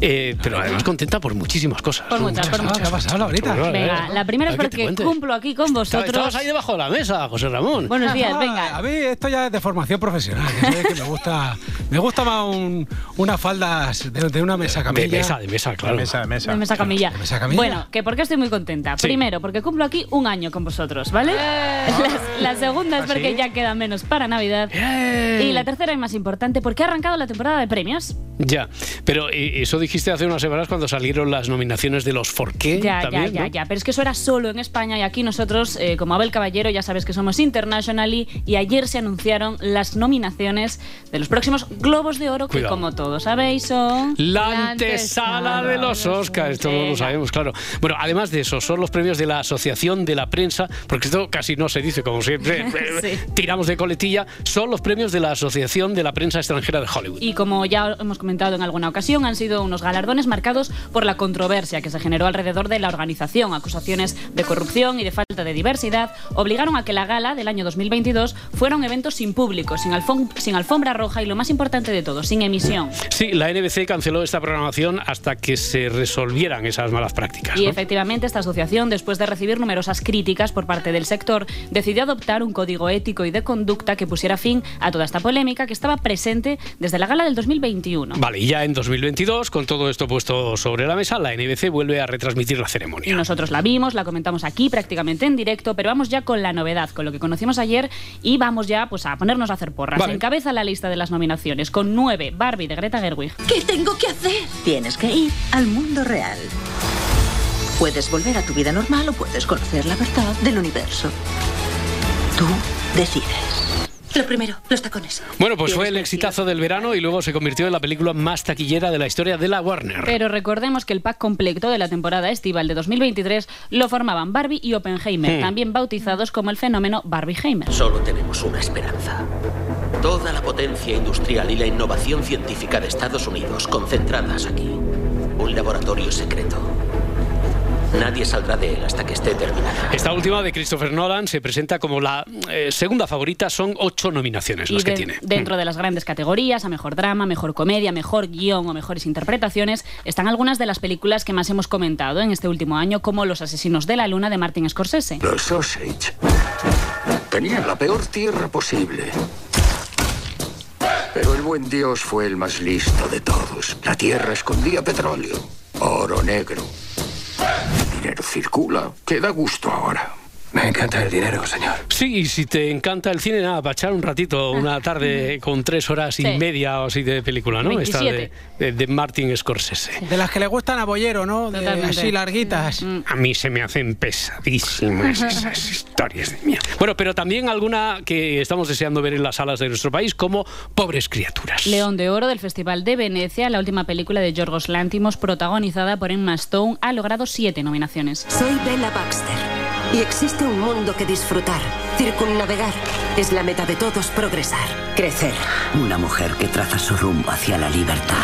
Eh, pero además contenta por muchísimas cosas. Por muchas, por muchas. ¿Qué ha pasado, Laurita? Venga, la primera es porque cumplo aquí con vosotros. Estabas ahí debajo de la mesa, José Ramón. Buenos días, Ah, venga. A mí esto ya es de formación profesional. que me gusta, me gusta más un, unas faldas de, de una mesa camilla. De mesa, de mesa, claro. De mesa, de mesa. De mesa camilla. De mesa camilla. Bueno, que porque estoy muy contenta. Sí. Primero, porque cumplo aquí un año con vosotros, ¿vale? La, la segunda es ¿Ah, porque sí? ya queda menos para Navidad. Y la tercera y más importante, porque ha arrancado la temporada de premios. Ya, pero eh, eso dijiste hace unas semanas cuando salieron las nominaciones de los Forqué. Ya, también, ya, ya, ¿no? ya. Pero es que eso era solo en España y aquí nosotros, eh, como Abel Caballero, ya sabes que somos internationally y ayer se anunciaron las nominaciones de los próximos Globos de Oro, que Cuidado. como todos sabéis son... La antesala de los Oscars, esto lo sabemos, claro. Bueno, además de eso, son los premios de la Asociación de la Prensa, porque esto casi no se dice, como siempre, Sí. tiramos de coletilla, son los premios de la Asociación de la Prensa Extranjera de Hollywood. Y como ya hemos comentado en alguna ocasión, han sido unos galardones marcados por la controversia que se generó alrededor de la organización. Acusaciones de corrupción y de falta de diversidad obligaron a que la gala del año 2022 fuera un evento sin público, sin, alfom- sin alfombra roja y lo más importante de todo, sin emisión. Sí, la NBC canceló esta programación hasta que se resolvieran esas malas prácticas. Y ¿no? efectivamente esta asociación, después de recibir numerosas críticas por parte del sector, decidió adoptar un código ético y de conducta que pusiera fin a toda esta polémica que estaba presente desde la gala del 2021. Vale, y ya en 2022, con todo esto puesto sobre la mesa, la NBC vuelve a retransmitir la Y ceremonia. nosotros la vimos, la comentamos aquí prácticamente en directo, pero vamos ya con la novedad, con lo que conocimos ayer y vamos ya pues a ponernos a hacer porras. Vale. Encabeza la lista de las nominaciones con nueve Barbie de Greta Gerwig. ¿Qué tengo que hacer? Tienes que ir al mundo real. Puedes volver a tu vida normal o puedes conocer la verdad del universo. Tú decides. Lo primero, los tacones. Bueno, pues fue el exitazo del verano y luego se convirtió en la película más taquillera de la historia de la Warner. Pero recordemos que el pack completo de la temporada estival de 2023 lo formaban Barbie y Oppenheimer, Hmm. también bautizados como el fenómeno Barbieheimer. Solo tenemos una esperanza. Toda la potencia industrial y la innovación científica de Estados Unidos concentradas aquí. Un laboratorio secreto. Nadie saldrá de él hasta que esté terminada. Esta última de Christopher Nolan se presenta como la eh, segunda favorita. Son ocho nominaciones Y las que tiene. dentro de las grandes categorías, a mejor drama, mejor comedia, mejor guion o mejores interpretaciones, están algunas de las películas que más hemos comentado en este último año, como Los Asesinos de la Luna de Martin Scorsese. Los Osage tenían la peor tierra posible. Pero el buen Dios fue el más listo de todos. La tierra escondía petróleo, oro negro. Dinero circula, que da gusto ahora. Me encanta el dinero, señor. Sí, y si te encanta el cine, nada, para echar un ratito, una tarde con tres horas y Sí. media o así de película, ¿no? Esta de, 27. de- de Martin Scorsese. De las que le gustan a Bollero, ¿no? De- así larguitas. A mí se me hacen pesadísimas esas historias de mía. Bueno, pero también alguna que estamos deseando ver en las salas de nuestro país, como Pobres Criaturas. León de Oro del Festival de Venecia, la última película de Yorgos Lántimos, protagonizada por Emma Stone, ha logrado siete nominaciones. Soy Bella Baxter y existe un mundo que disfrutar. Circunnavegar es la meta de todos progresar, crecer. Una mujer que traza su rumbo hacia la libertad.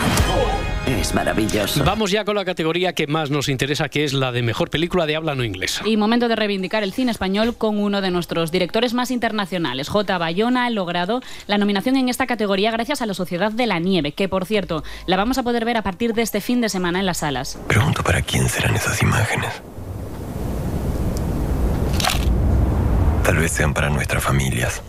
Es maravilloso. Vamos ya con la categoría que más nos interesa, que es la de mejor película de habla no inglesa. Y momento de reivindicar el cine español con uno de nuestros directores más internacionales. J. Bayona ha logrado la nominación en esta categoría gracias a La Sociedad de la Nieve, que por cierto, la vamos a poder ver a partir de este fin de semana en las salas. Pregunto para quién serán esas imágenes. Tal vez sean para nuestras familias.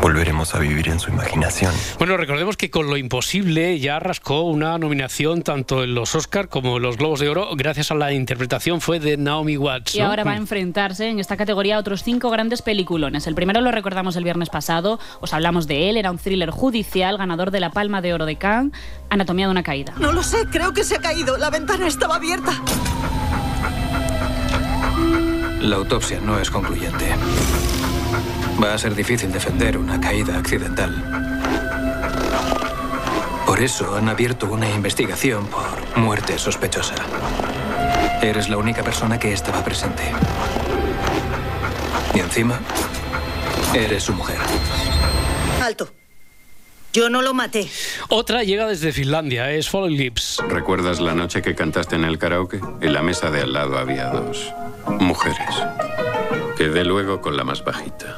Volveremos a vivir en su imaginación. Bueno, recordemos que con Lo Imposible ya rascó una nominación tanto en los Oscar como en los Globos de Oro, gracias a la interpretación fue de Naomi Watts. Y ahora va a enfrentarse en esta categoría a otros cinco grandes peliculones. El primero lo recordamos el viernes pasado, os hablamos de él, era un thriller judicial, ganador de la Palma de Oro de Cannes, Anatomía de una caída. No lo sé, creo que se ha caído. La ventana estaba abierta. La autopsia no es concluyente. Va a ser difícil defender una caída accidental. Por eso han abierto una investigación por muerte sospechosa. Eres la única persona que estaba presente. Y encima, eres su mujer. Alto. Yo no lo maté. Otra llega desde Finlandia, es Fallen Lips. ¿Recuerdas la noche que cantaste en el karaoke? En la mesa de al lado había dos mujeres. Quedé luego con la más bajita.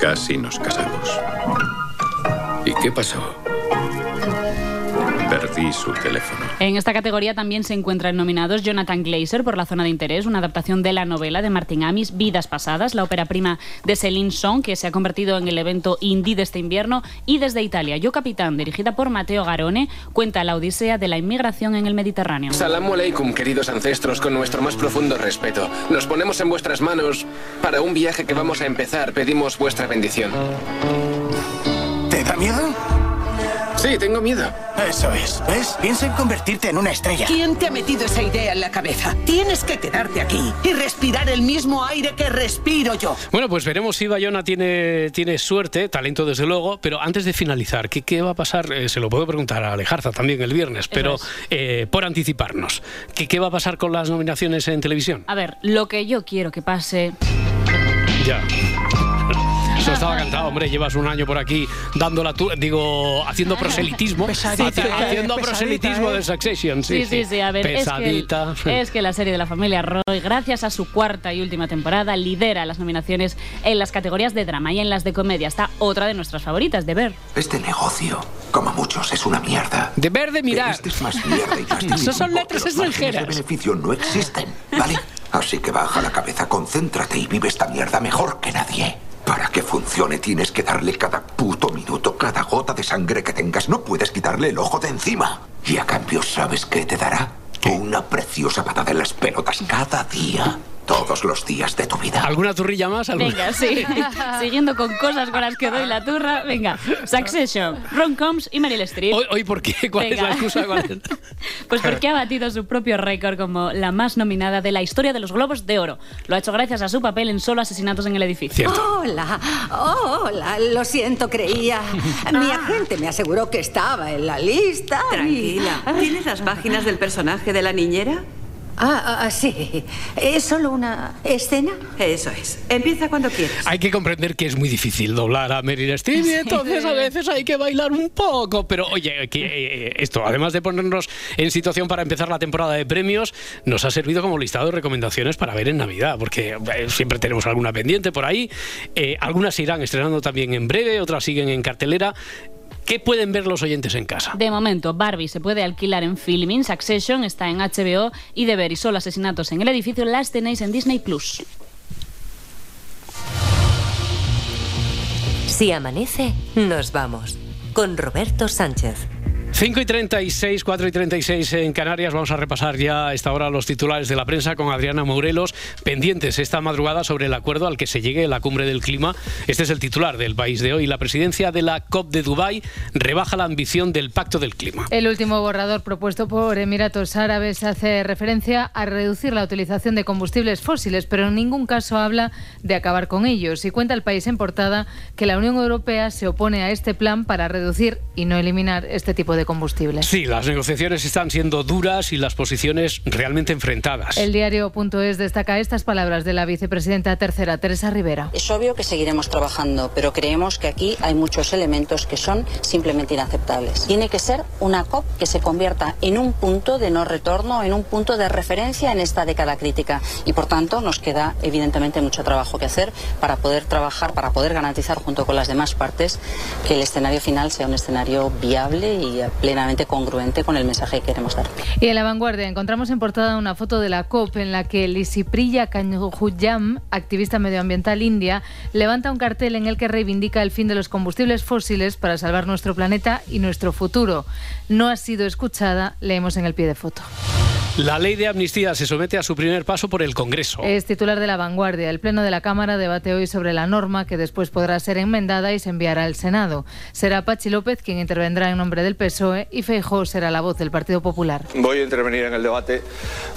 Casi nos casamos. ¿Y qué pasó? Perdí su teléfono. En esta categoría también se encuentran nominados Jonathan Glazer por La zona de interés, una adaptación de la novela de Martin Amis, Vidas pasadas, la ópera prima de Céline Song, que se ha convertido en el evento indie de este invierno, y desde Italia, Yo Capitán, dirigida por Matteo Garone, cuenta la odisea de la inmigración en el Mediterráneo. Salam aleikum, queridos ancestros, con nuestro más profundo respeto. Nos ponemos en vuestras manos para un viaje que vamos a empezar. Pedimos vuestra bendición. ¿Te da miedo? Sí, tengo miedo. Eso es. ¿Ves? Piensa en convertirte en una estrella. ¿Quién te ha metido esa idea en la cabeza? Tienes que quedarte aquí y respirar el mismo aire que respiro yo. Bueno, pues veremos si Bayona tiene, tiene suerte, talento desde luego, pero antes de finalizar, ¿qué, qué va a pasar? Eh, se lo puedo preguntar a Alejarza también el viernes, pero eh, por anticiparnos, ¿qué, ¿qué va a pasar con las nominaciones en televisión? A ver, lo que yo quiero que pase Ya. Eso estaba cantado, hombre. Llevas un año por aquí dando la digo, haciendo proselitismo. Pesadita, eh, haciendo pesadita, proselitismo eh. de Succession. Sí, Sí, sí, sí, a ver, es que, Pesadita. el- es que la serie de la familia Roy, gracias a su cuarta y última temporada, lidera las nominaciones en las categorías de drama y en las de comedia. Está otra de nuestras favoritas, de ver. Este negocio, como muchos, es una mierda. De ver, de mirar. Este es más mierda y más Esas son letras que los extranjeras. de beneficio no existen, ¿vale? Así que baja la cabeza, concéntrate y vive esta mierda mejor que nadie. Para que funcione tienes que darle cada puto minuto, cada gota de sangre que tengas. No puedes quitarle el ojo de encima. Y a cambio, ¿sabes qué te dará? Una preciosa patada en las pelotas cada día. Todos los días de tu vida. ¿Alguna turrilla más? ¿Alguna? Venga, sí. Siguiendo con cosas con las que doy la turra. Venga, Succession, Ron Combs y Meryl Streep. Hoy, hoy, ¿por qué? ¿Cuál es la excusa? ¿Cuál es? Pues porque ha batido su propio récord como la más nominada de la historia de los Globos de Oro. Lo ha hecho gracias a su papel en Solo Asesinatos en el Edificio. Hola, oh, hola, lo siento, creía. Mi agente me aseguró que estaba en la lista. Tranquila. ¿Tienes las páginas del personaje de la niñera? Ah, ah, sí. ¿Es solo una escena? Eso es. Empieza cuando quieras. Hay que comprender que es muy difícil doblar a Meryl Streep y entonces a veces hay que bailar un poco. Pero oye, que, eh, esto, además de ponernos en situación para empezar la temporada de premios, nos ha servido como listado de recomendaciones para ver en Navidad, porque eh, siempre tenemos alguna pendiente por ahí. Eh, algunas se irán estrenando también en breve, otras siguen en cartelera. ¿Qué pueden ver los oyentes en casa? De momento, Barbie se puede alquilar en Filming, Succession está en HBO y de ver y solo asesinatos en el edificio las tenéis en Disney Plus. Si amanece, nos vamos. Con Roberto Sánchez. 5 y 36, 4 y 36 en Canarias. Vamos a repasar ya a esta hora los titulares de la prensa con Adriana Morelos, pendientes esta madrugada sobre el acuerdo al que se llegue la cumbre del clima. Este es el titular del país de hoy. La presidencia de la COP de Dubái rebaja la ambición del Pacto del Clima. El último borrador propuesto por Emiratos Árabes hace referencia a reducir la utilización de combustibles fósiles, pero en ningún caso habla de acabar con ellos. Y cuenta el país en portada que la Unión Europea se opone a este plan para reducir y no eliminar este tipo de combustibles. Sí, las negociaciones están siendo duras y las posiciones realmente enfrentadas. El diario.es destaca estas palabras de la vicepresidenta tercera, Teresa Rivera. Es obvio que seguiremos trabajando, pero creemos que aquí hay muchos elementos que son simplemente inaceptables. Tiene que ser una COP que se convierta en un punto de no retorno, en un punto de referencia en esta década crítica. Y por tanto nos queda evidentemente mucho trabajo que hacer para poder trabajar, para poder garantizar junto con las demás partes que el escenario final sea un escenario viable y plenamente congruente con el mensaje que queremos dar. Y en la vanguardia encontramos en portada una foto de la COP en la que Lisipriya Kanhujam, activista medioambiental india, levanta un cartel en el que reivindica el fin de los combustibles fósiles para salvar nuestro planeta y nuestro futuro. No ha sido escuchada, leemos en el pie de foto. La ley de amnistía se somete a su primer paso por el Congreso. Es titular de la vanguardia. El Pleno de la Cámara debate hoy sobre la norma que después podrá ser enmendada y se enviará al Senado. Será Pachi López quien intervendrá en nombre del PSOE y Feijóo será la voz del Partido Popular. Voy a intervenir en el debate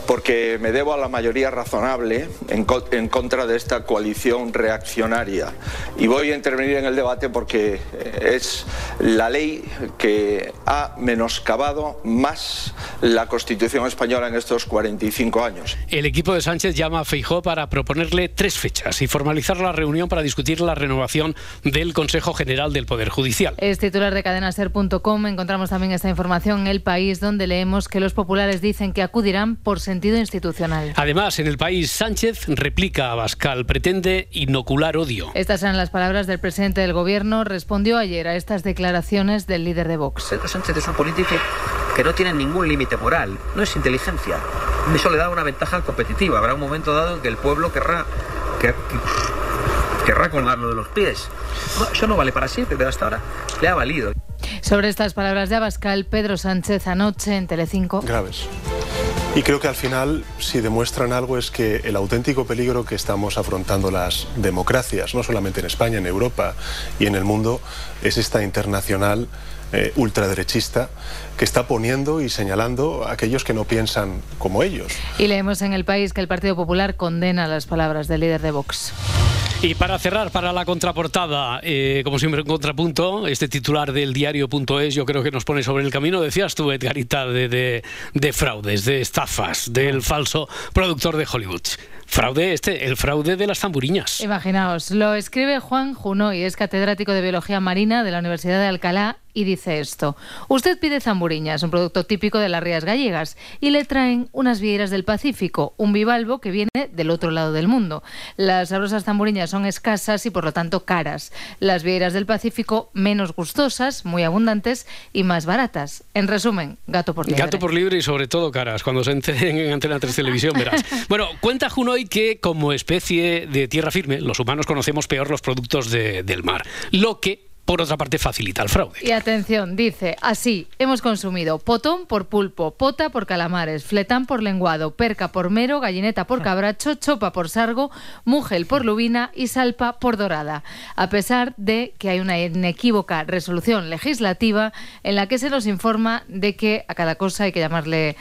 porque me debo a la mayoría razonable en, co- en contra de esta coalición reaccionaria. Y voy a intervenir en el debate porque eh, es la ley que ha menoscabado más la Constitución española en estos 45 años. El equipo de Sánchez llama a Feijó para proponerle tres fechas y formalizar la reunión para discutir la renovación del Consejo General del Poder Judicial. Es titular de cadenaser.com. Encontramos también esta información en El País, donde leemos que los populares dicen que acudirán por sentido institucional. Además, en El País, Sánchez replica a Bascal, pretende inocular odio. Estas eran las palabras del presidente del Gobierno. Respondió ayer a estas declaraciones del líder de Vox. Pedro Sánchez es un político que no tiene ningún límite moral, no es inteligencia. Eso le da una ventaja competitiva. Habrá un momento dado en que el pueblo querrá, que, que- querrá colgarlo de los pies. No, eso no vale para siempre, pero hasta ahora le ha valido. Sobre estas palabras de Abascal, Pedro Sánchez anoche en Telecinco. graves. Y creo que al final, si demuestran algo, es que el auténtico peligro que estamos afrontando las democracias, no solamente en España, en Europa y en el mundo, es esta internacional eh, ultraderechista que está poniendo y señalando a aquellos que no piensan como ellos. Y leemos en El País que el Partido Popular condena las palabras del líder de Vox. Y para cerrar, para la contraportada, eh, como siempre en contrapunto, este titular del diario.es yo creo que nos pone sobre el camino, decías tú, Edgarita, de, de, de fraudes, de estafas, del falso productor de Hollywood. Fraude este, el fraude de las tamburiñas. Imaginaos, lo escribe Juan Junoy, es catedrático de Biología Marina de la Universidad de Alcalá y dice esto. Usted pide zamburiñas, un producto típico de las rías gallegas, y le traen unas vieiras del Pacífico, un bivalvo que viene del otro lado del mundo. Las sabrosas zamburiñas son escasas y por lo tanto caras. Las vieiras del Pacífico menos gustosas, muy abundantes y más baratas. En resumen, gato por liebre. Gato por libre y sobre todo caras. Cuando se enteren en Antena 3 Televisión verás. Bueno, cuenta Junoy que como especie de tierra firme, los humanos conocemos peor los productos de- del mar. Lo que, por otra parte, facilita el fraude. Y atención, dice, así, hemos consumido potón por pulpo, pota por calamares, fletán por lenguado, perca por mero, gallineta por cabracho, chopa por sargo, mugel por lubina y salpa por dorada. A pesar de que hay una inequívoca resolución legislativa en la que se nos informa de que a cada cosa hay que llamarle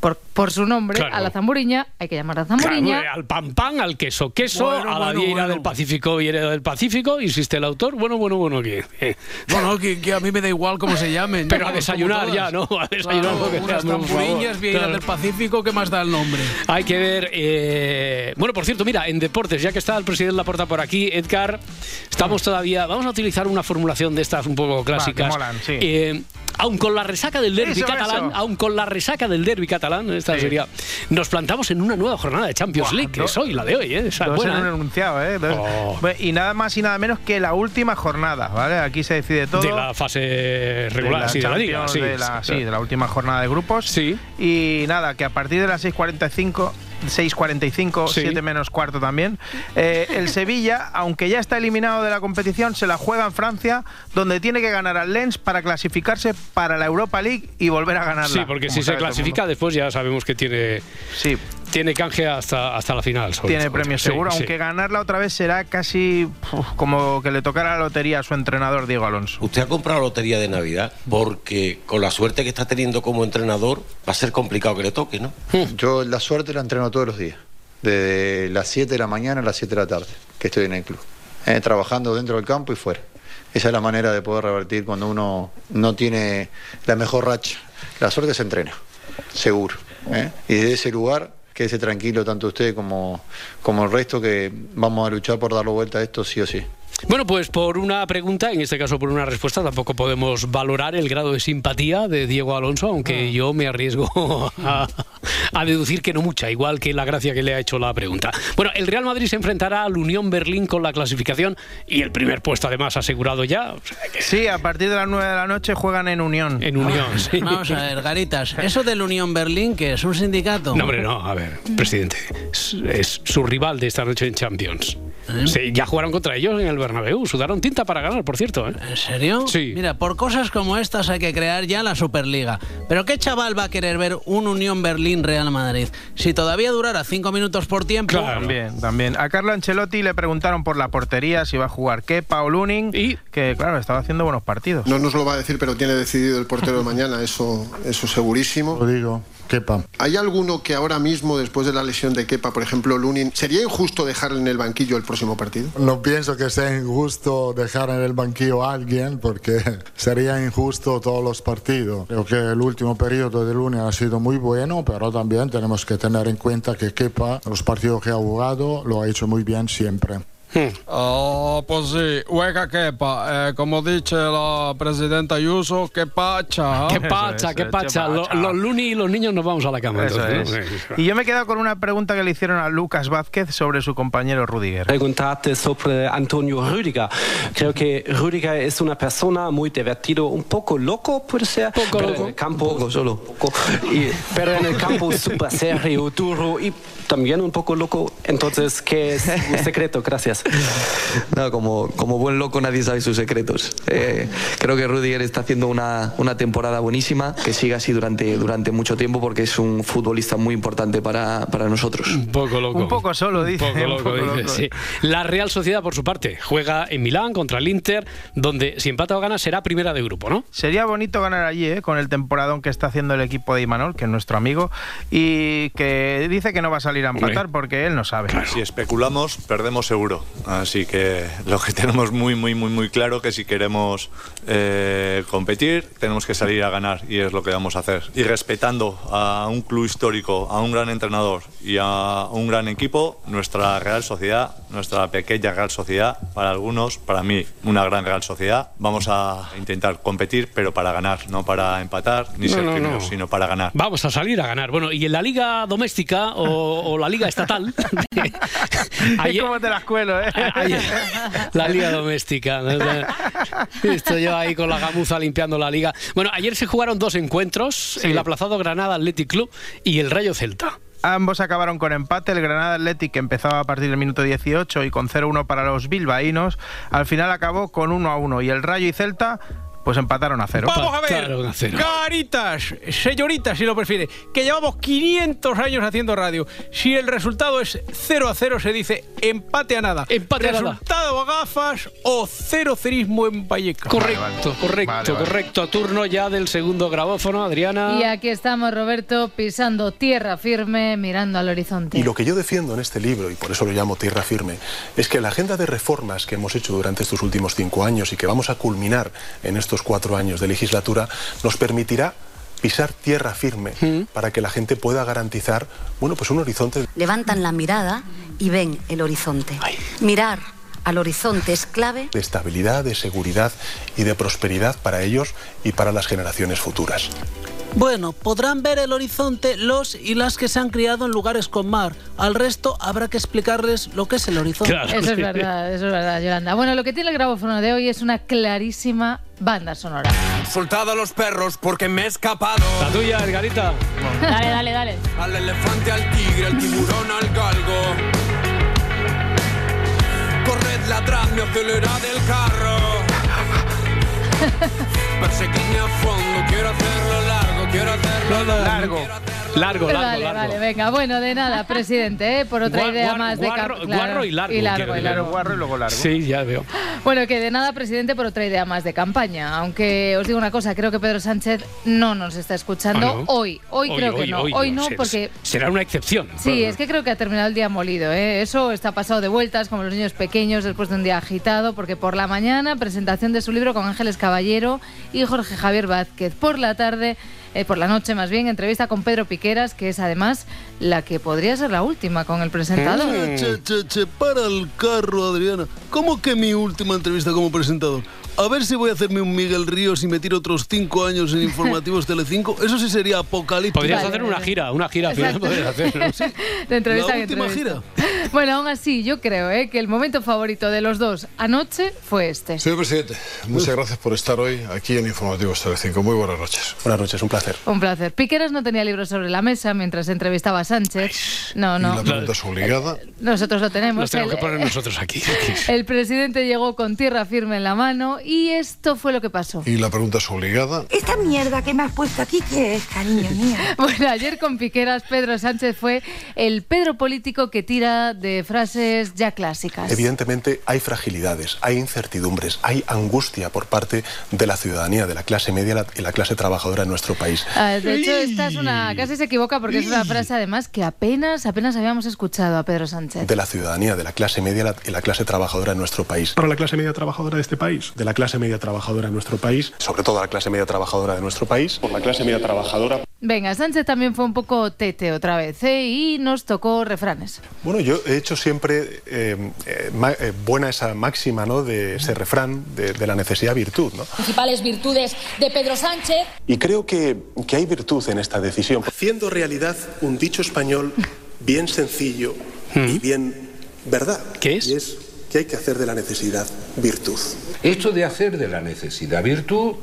por, por su nombre, Claro. a la zamburiña hay que llamarla zamburiña. Claro, al pan pan, al queso queso, Bueno, a la bueno, vieira bueno. del Pacífico, vieira del Pacífico, insiste el autor. Bueno, bueno, bueno, que. eh, Bueno, que, que a mí me da igual cómo se llamen. Pero a desayunar ya, ¿no? A desayunar, Claro, porque unas sea, vieiras Claro. del Pacífico, ¿qué más da el nombre? Hay que ver. eh, Bueno, por cierto, mira, en deportes, ya que está el presidente Laporta por aquí, Edgar, estamos todavía. Vamos a utilizar una formulación de estas un poco clásicas. molan, sí. Eh, aun con la resaca del derby Eso, catalán, eso. aun con la resaca del derby catalán, esta sería. Nos plantamos en una nueva jornada de Champions League, que es hoy, la de hoy, ¿eh? Esa es Dos buena, en un ¿eh? enunciado, ¿eh? Dos- Oh. Y nada más y nada menos que la última jornada, ¿vale? Aquí se decide todo. De la fase regular, la sí, de la liga. Sí, de la, sí, sí, de la última jornada de grupos. Sí. Y nada, que a partir de las 6.45, 6.45, Sí. 7 menos cuarto también, eh, el Sevilla, aunque ya está eliminado de la competición, se la juega en Francia, donde tiene que ganar al Lens para clasificarse para la Europa League y volver a ganarla. Sí, porque si se clasifica después ya sabemos que tiene, tiene canje hasta, hasta la final. sobre Tiene premio seguro, sí. aunque ganarla otra vez será casi uf, como que le tocara la lotería a su entrenador Diego Alonso. Usted ha comprado lotería de Navidad porque con la suerte que está teniendo como entrenador va a ser complicado que le toque, ¿no? Yo la suerte la entreno todos los días, desde las 7 de la mañana a las 7 de la tarde, que estoy en el club, eh, trabajando dentro del campo y fuera. Esa es la manera de poder revertir cuando uno no tiene la mejor racha. La suerte se entrena, seguro. ¿eh? Y desde ese lugar, quédese tranquilo tanto usted como, como el resto, que vamos a luchar por darle vuelta a esto sí o sí. Bueno, pues por una pregunta, en este caso por una respuesta, tampoco podemos valorar el grado de simpatía de Diego Alonso, aunque yo me arriesgo a, a deducir que no mucha, igual que la gracia que le ha hecho la pregunta. Bueno, el Real Madrid se enfrentará al Unión Berlín con la clasificación y el primer puesto además asegurado ya. o sea que- Sí, a partir de las 9 de la noche juegan en Unión. En Unión, sí. Vamos a ver, Garitas, eso del Unión Berlín, que es un sindicato. No, hombre, no, a ver, presidente, es, es su rival de esta noche en Champions. Sí, ya jugaron contra ellos en el Bernabéu, sudaron tinta para ganar, por cierto. ¿eh? ¿En serio? Sí. Mira, por cosas como estas hay que crear ya la Superliga. Pero ¿qué chaval va a querer ver un Unión Berlín-Real Madrid? Si todavía durara cinco minutos por tiempo... También, también. A Carlo Ancelotti le preguntaron por la portería si va a jugar Kepa o Lunin, que claro, estaba haciendo buenos partidos. No nos lo va a decir, pero tiene decidido el portero de mañana, eso, eso segurísimo. Lo digo. Kepa. ¿Hay alguno que ahora mismo, después de la lesión de Kepa, por ejemplo, Lunin, sería injusto dejarle en el banquillo el próximo partido? No pienso que sea injusto dejar en el banquillo a alguien porque sería injusto todos los partidos. Creo que el último periodo de Lunin ha sido muy bueno, pero también tenemos que tener en cuenta que Kepa, los partidos que ha jugado, lo ha hecho muy bien siempre. Oh, pues sí, hueca quepa. Eh, como dice la presidenta Ayuso, que pacha. ¿Qué pacha, qué pacha? Lo- Los lunes y los niños nos vamos a la cama. Entonces, es. ¿no? Y yo me he quedado con una pregunta que le hicieron a Lucas Vázquez sobre su compañero Rudiger. Preguntate sobre Antonio Rüdiger. Creo que Rüdiger es una persona muy divertido, un poco loco, puede ser. Poco pero loco. En el campo, poco solo. y- pero en el campo súper serio, duro y también un poco loco. Entonces, ¿qué es su secreto? Gracias. No, como, como buen loco nadie sabe sus secretos. Eh, creo que Rudiger está haciendo una, una temporada buenísima, que siga así durante, durante mucho tiempo porque es un futbolista muy importante para, para nosotros. Un poco loco. Un poco solo, dice. Un poco un loco, poco dice, loco. sí. La Real Sociedad, por su parte, juega en Milán contra el Inter, donde si empata o gana será primera de grupo, ¿no? Sería bonito ganar allí, ¿eh? con el temporadón que está haciendo el equipo de Imanol, que es nuestro amigo, y que dice que no va a salir a empatar porque él no sabe. Si especulamos, perdemos seguro. Así que lo que tenemos muy, muy, muy, muy claro que si queremos eh, competir, tenemos que salir a ganar y es lo que vamos a hacer. Y respetando a un club histórico, a un gran entrenador y a un gran equipo, nuestra Real Sociedad, nuestra pequeña Real Sociedad, para algunos, para mí, una gran Real Sociedad, vamos a intentar competir, pero para ganar, no para empatar ni No, ser no, primeros, no. sino para ganar. Vamos a salir a ganar. Bueno, y en la liga doméstica o, o la liga estatal. ayer- ¿Cómo te las cuelo, eh? ayer- la liga doméstica. Estoy yo ahí con la gamuza limpiando la liga. Bueno, ayer se jugaron dos encuentros: el aplazado Granada Athletic Club y el Rayo Celta. Ambos acabaron con empate. El Granada Athletic que empezaba a partir del minuto 18 y con 0-1 para los bilbaínos. Al final acabó con 1-1 y el Rayo y Celta pues empataron a cero. Vamos a ver, caritas, señoritas, si lo prefiere, que llevamos 500 años haciendo radio. Si el resultado es 0 a 0, se dice empate a nada. Empate a nada. Resultado a gafas o cero cerismo en Vallecas. Correcto, correcto, correcto. Turno ya del segundo grabófono, Adriana. Y aquí estamos, Roberto, pisando tierra firme, mirando al horizonte. Y lo que yo defiendo en este libro, y por eso lo llamo Tierra Firme, es que la agenda de reformas que hemos hecho durante estos últimos cinco años y que vamos a culminar en estos cuatro años de legislatura nos permitirá pisar tierra firme para que la gente pueda garantizar bueno, pues un horizonte Levantan la mirada y ven el horizonte. Mirar al horizonte es clave. de estabilidad, de seguridad y de prosperidad para ellos y para las generaciones futuras. Bueno, podrán ver el horizonte los y las que se han criado en lugares con mar. Al resto habrá que explicarles lo que es el horizonte. Eso es verdad, eso es verdad, Yolanda. Bueno, lo que tiene el grabófono de hoy es una clarísima banda sonora. Soltado a los perros porque me he escapado. La tuya, Edgarita. Dale, dale, dale. Al elefante, al tigre, al tiburón, al galgo. Corred, ladradme, acelerad el carro. Perseguidme a fondo, quiero hacerlo largo, quiero hacerlo largo. Largo, largo, vale, largo. vale, venga. Bueno, de nada, presidente, ¿eh? por otra Guar- idea guar- más de... guarro- claro, guarro y largo, Y largo, y largo. Guarro y luego largo. Sí, ya veo. Bueno, que de nada, presidente, por otra idea más de campaña. Aunque os digo una cosa, creo que Pedro Sánchez no nos está escuchando Ah, ¿no? hoy. Hoy, creo que no. Hoy, no, porque... Será una excepción. Sí, es que creo que ha terminado el día molido. ¿eh? Eso está pasado de vueltas, como los niños pequeños después de un día agitado, porque por la mañana presentación de su libro con Ángeles Caballero y Jorge Javier Vázquez. Por la tarde, eh, por la noche más bien, entrevista con Pedro Piqueras, que es además la que podría ser la última con el presentador. Mm. Che, che, che, para el carro, Adriana. ¿Cómo que mi última entrevista como presentador? A ver si voy a hacerme un Miguel Ríos y meter otros cinco años en Informativos Telecinco. Eso sí sería apocalíptico. Podrías hacer una gira, una gira final hacer. ¿no? De entrevista La última entrevista. Bueno, aún así, yo creo ¿eh? que el momento favorito de los dos anoche fue este. Señor presidente, muchas gracias por estar hoy aquí en Informativos Telecinco. Muy buenas noches. Buenas noches, un placer. Un placer. Piqueras no tenía libros sobre la mesa mientras entrevistaba a Sánchez. No, Y no. la pregunta es obligada. Nosotros lo tenemos. Los tenemos El- que poner nosotros aquí. El presidente llegó con tierra firme en la mano y esto fue lo que pasó. Y la pregunta es obligada. Esta mierda que me has puesto aquí, ¿qué es, cariño mío? Bueno, ayer con Piqueras, Pedro Sánchez fue el Pedro político que tira de frases ya clásicas. Evidentemente hay fragilidades, hay incertidumbres, hay angustia por parte de la ciudadanía, de la clase media y la clase trabajadora en nuestro país. Ah, de hecho, esta es una. casi se equivoca porque es una frase además que apenas, apenas habíamos escuchado a Pedro Sánchez. De la ciudadanía, de la clase media la- y la clase trabajadora en nuestro país. Para la clase media trabajadora de este país. De la clase media trabajadora en nuestro país. Sobre todo la clase media trabajadora de nuestro país. Por la clase media trabajadora. Venga, Sánchez también fue un poco tete otra vez ¿eh? y nos tocó refranes. Bueno, yo he hecho siempre eh, eh, eh, buena esa máxima, ¿no? De ese refrán de, de la necesidad virtud, ¿no? Principales virtudes de Pedro Sánchez. Y creo que, que hay virtud en esta decisión. Haciendo realidad un dicho español bien sencillo y bien verdad. ¿Qué es? Y es que hay que hacer de la necesidad virtud. Esto de hacer de la necesidad virtud,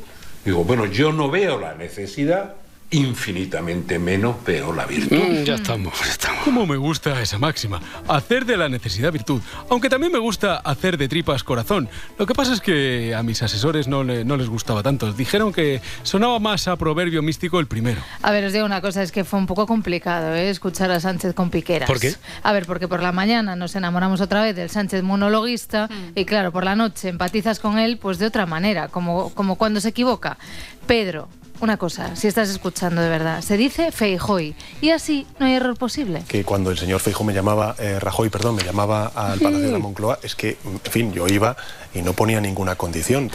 digo, bueno, yo no veo la necesidad, infinitamente menos veo la virtud. Mm, ya estamos, ya estamos. Cómo me gusta esa máxima, hacer de la necesidad virtud. Aunque también me gusta hacer de tripas corazón. Lo que pasa es que a mis asesores no, le- no les gustaba tanto. Dijeron que sonaba más a proverbio místico el primero. A ver, os digo una cosa, es que fue un poco complicado ¿eh? escuchar a Sánchez con piqueras. ¿Por qué? A ver, porque por la mañana nos enamoramos otra vez del Sánchez monologuista y claro, por la noche empatizas con él pues de otra manera, como, como cuando se equivoca. Pedro, una cosa, si estás escuchando de verdad, se dice Feijoy y así no hay error posible. Que cuando el señor Feijo me llamaba, eh, Rajoy, perdón, me llamaba al Palacio de la Moncloa, es que, en fin, yo iba y no ponía ninguna condición.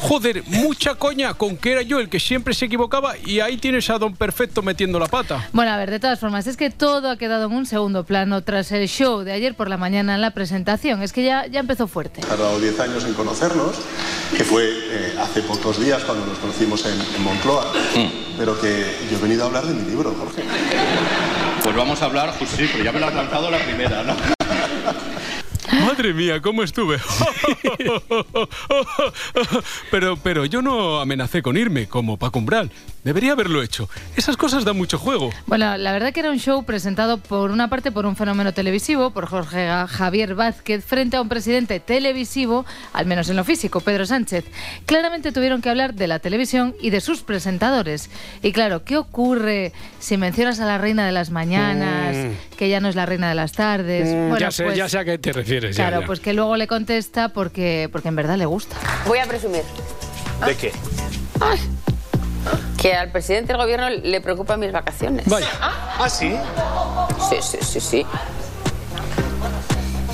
Joder, mucha coña con que era yo el que siempre se equivocaba y ahí tienes a Don Perfecto metiendo la pata. Bueno, a ver, de todas formas, es que todo ha quedado en un segundo plano tras el show de ayer por la mañana en la presentación. Es que ya, ya empezó fuerte. He tardado 10 años en conocernos, que fue eh, hace pocos días cuando nos conocimos en, en Moncloa, pero que yo he venido a hablar de mi libro, Jorge. Pues vamos a hablar, pues sí, pero ya me lo has lanzado la primera, ¿no? Madre mía, ¿cómo estuve? pero, pero yo no amenacé con irme, como Paco Umbral. Debería haberlo hecho. Esas cosas dan mucho juego. Bueno, la verdad que era un show presentado por una parte por un fenómeno televisivo, por Jorge Javier Vázquez, frente a un presidente televisivo, al menos en lo físico, Pedro Sánchez. Claramente tuvieron que hablar de la televisión y de sus presentadores. Y claro, ¿qué ocurre si mencionas a la reina de las mañanas, Mm. que ya no es la reina de las tardes? Mm, Bueno, ya, sé, pues, ya sé a qué te refieres. Claro, ya. pues que luego le contesta porque, porque en verdad le gusta. Voy a presumir ¿De qué? que al presidente del gobierno le preocupan mis vacaciones. Vaya. ¿Ah, sí? Sí, sí, sí, sí.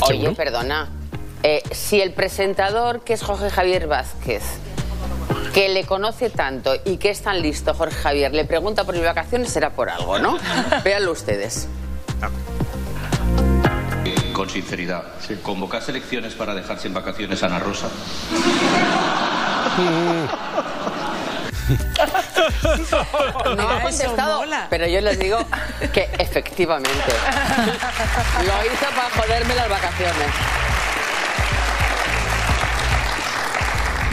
Oye, perdona. eh, si el presentador, que es Jorge Javier Vázquez, que le conoce tanto y que es tan listo, Jorge Javier, le pregunta por mis vacaciones, será por algo, ¿no? Véanlo ustedes. Con sinceridad, convocar elecciones para dejar sin vacaciones a Ana Rosa. No ha contestado, pero yo les digo que efectivamente lo hizo para joderme las vacaciones.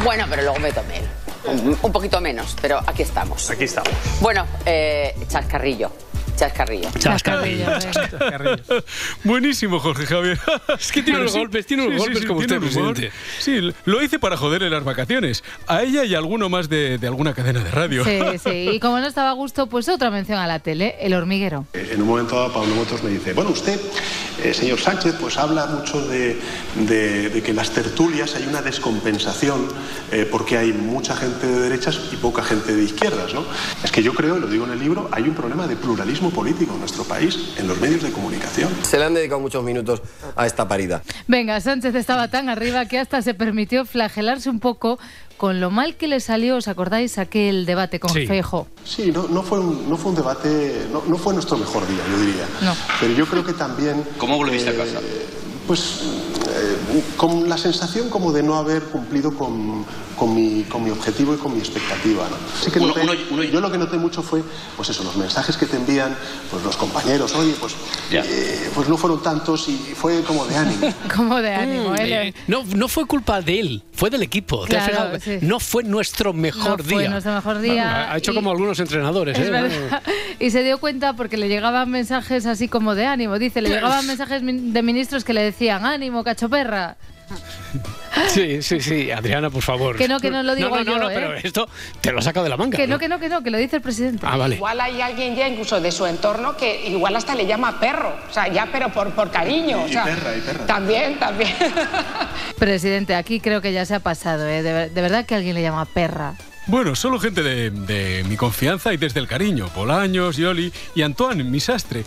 Bueno, pero luego me tomé un, un poquito menos, pero aquí estamos. Aquí estamos. Bueno, eh, chascarrillo, chascarrillo. Chascarrillo. Buenísimo, Jorge Javier. Es que tiene unos golpes, tiene unos golpes como usted, presidente. Sí, lo hice para joderle las vacaciones. A ella y a alguno más de, de alguna cadena de radio. Sí, sí. Y como no estaba a gusto, pues otra mención a la tele, El Hormiguero. En un momento dado, Pablo Motos me dice, bueno, usted, eh, señor Sánchez, pues habla mucho de, de- de que en las tertulias hay una descompensación eh, porque hay mucha gente de derechas y poca gente de izquierdas, ¿no? Es que yo creo, y lo digo en el libro, hay un problema de pluralismo político en nuestro país, en los medios de comunicación. Se le han dedicado muchos minutos a esta parida. Venga, Sánchez estaba tan arriba que hasta se permitió flagelarse un poco con lo mal que le salió, ¿os acordáis? Aquel debate con Sí. Feijo. Sí, no, no, fue un, no fue un debate, no, no fue nuestro mejor día, yo diría. No. Pero yo creo que también... ¿Cómo volviste a casa? Pues eh, con la sensación como de no haber cumplido con, con mi, con mi objetivo y con mi expectativa. ¿no? Sí que Uno- noté- Yo lo que noté mucho fue, pues eso, los mensajes que te envían pues los compañeros, oye, pues, eh, pues no fueron tantos y fue como de ánimo. Como de ánimo, Mm, ¿eh? eh, no, no fue culpa de él, fue del equipo. ¿Te has Claro, fijado? sí. No fue nuestro mejor No fue día. nuestro mejor día Ha- Ha hecho y- como algunos entrenadores. Es ¿eh? verdad. Y se dio cuenta porque le llegaban mensajes así como de ánimo. Dice, le llegaban mensajes de ministros que le decían, ánimo, cachoperra. Sí, sí, sí. Adriana, por favor. Que no, que no lo digo no, no, yo, no, ¿eh? pero esto te lo ha sacado de la manga. Que no, ¿no? que no, que no, que lo dice el presidente. Ah, vale. Igual hay alguien ya incluso de su entorno que igual hasta le llama perro, o sea, ya pero por, por cariño. o Y sea, perra, y perra. También, también. Presidente, aquí creo que ya se ha pasado, ¿eh? De verdad que alguien le llama perra. Bueno, solo gente de, de mi confianza y desde el cariño. Bolaños, Yoli y Antoine, mi sastre.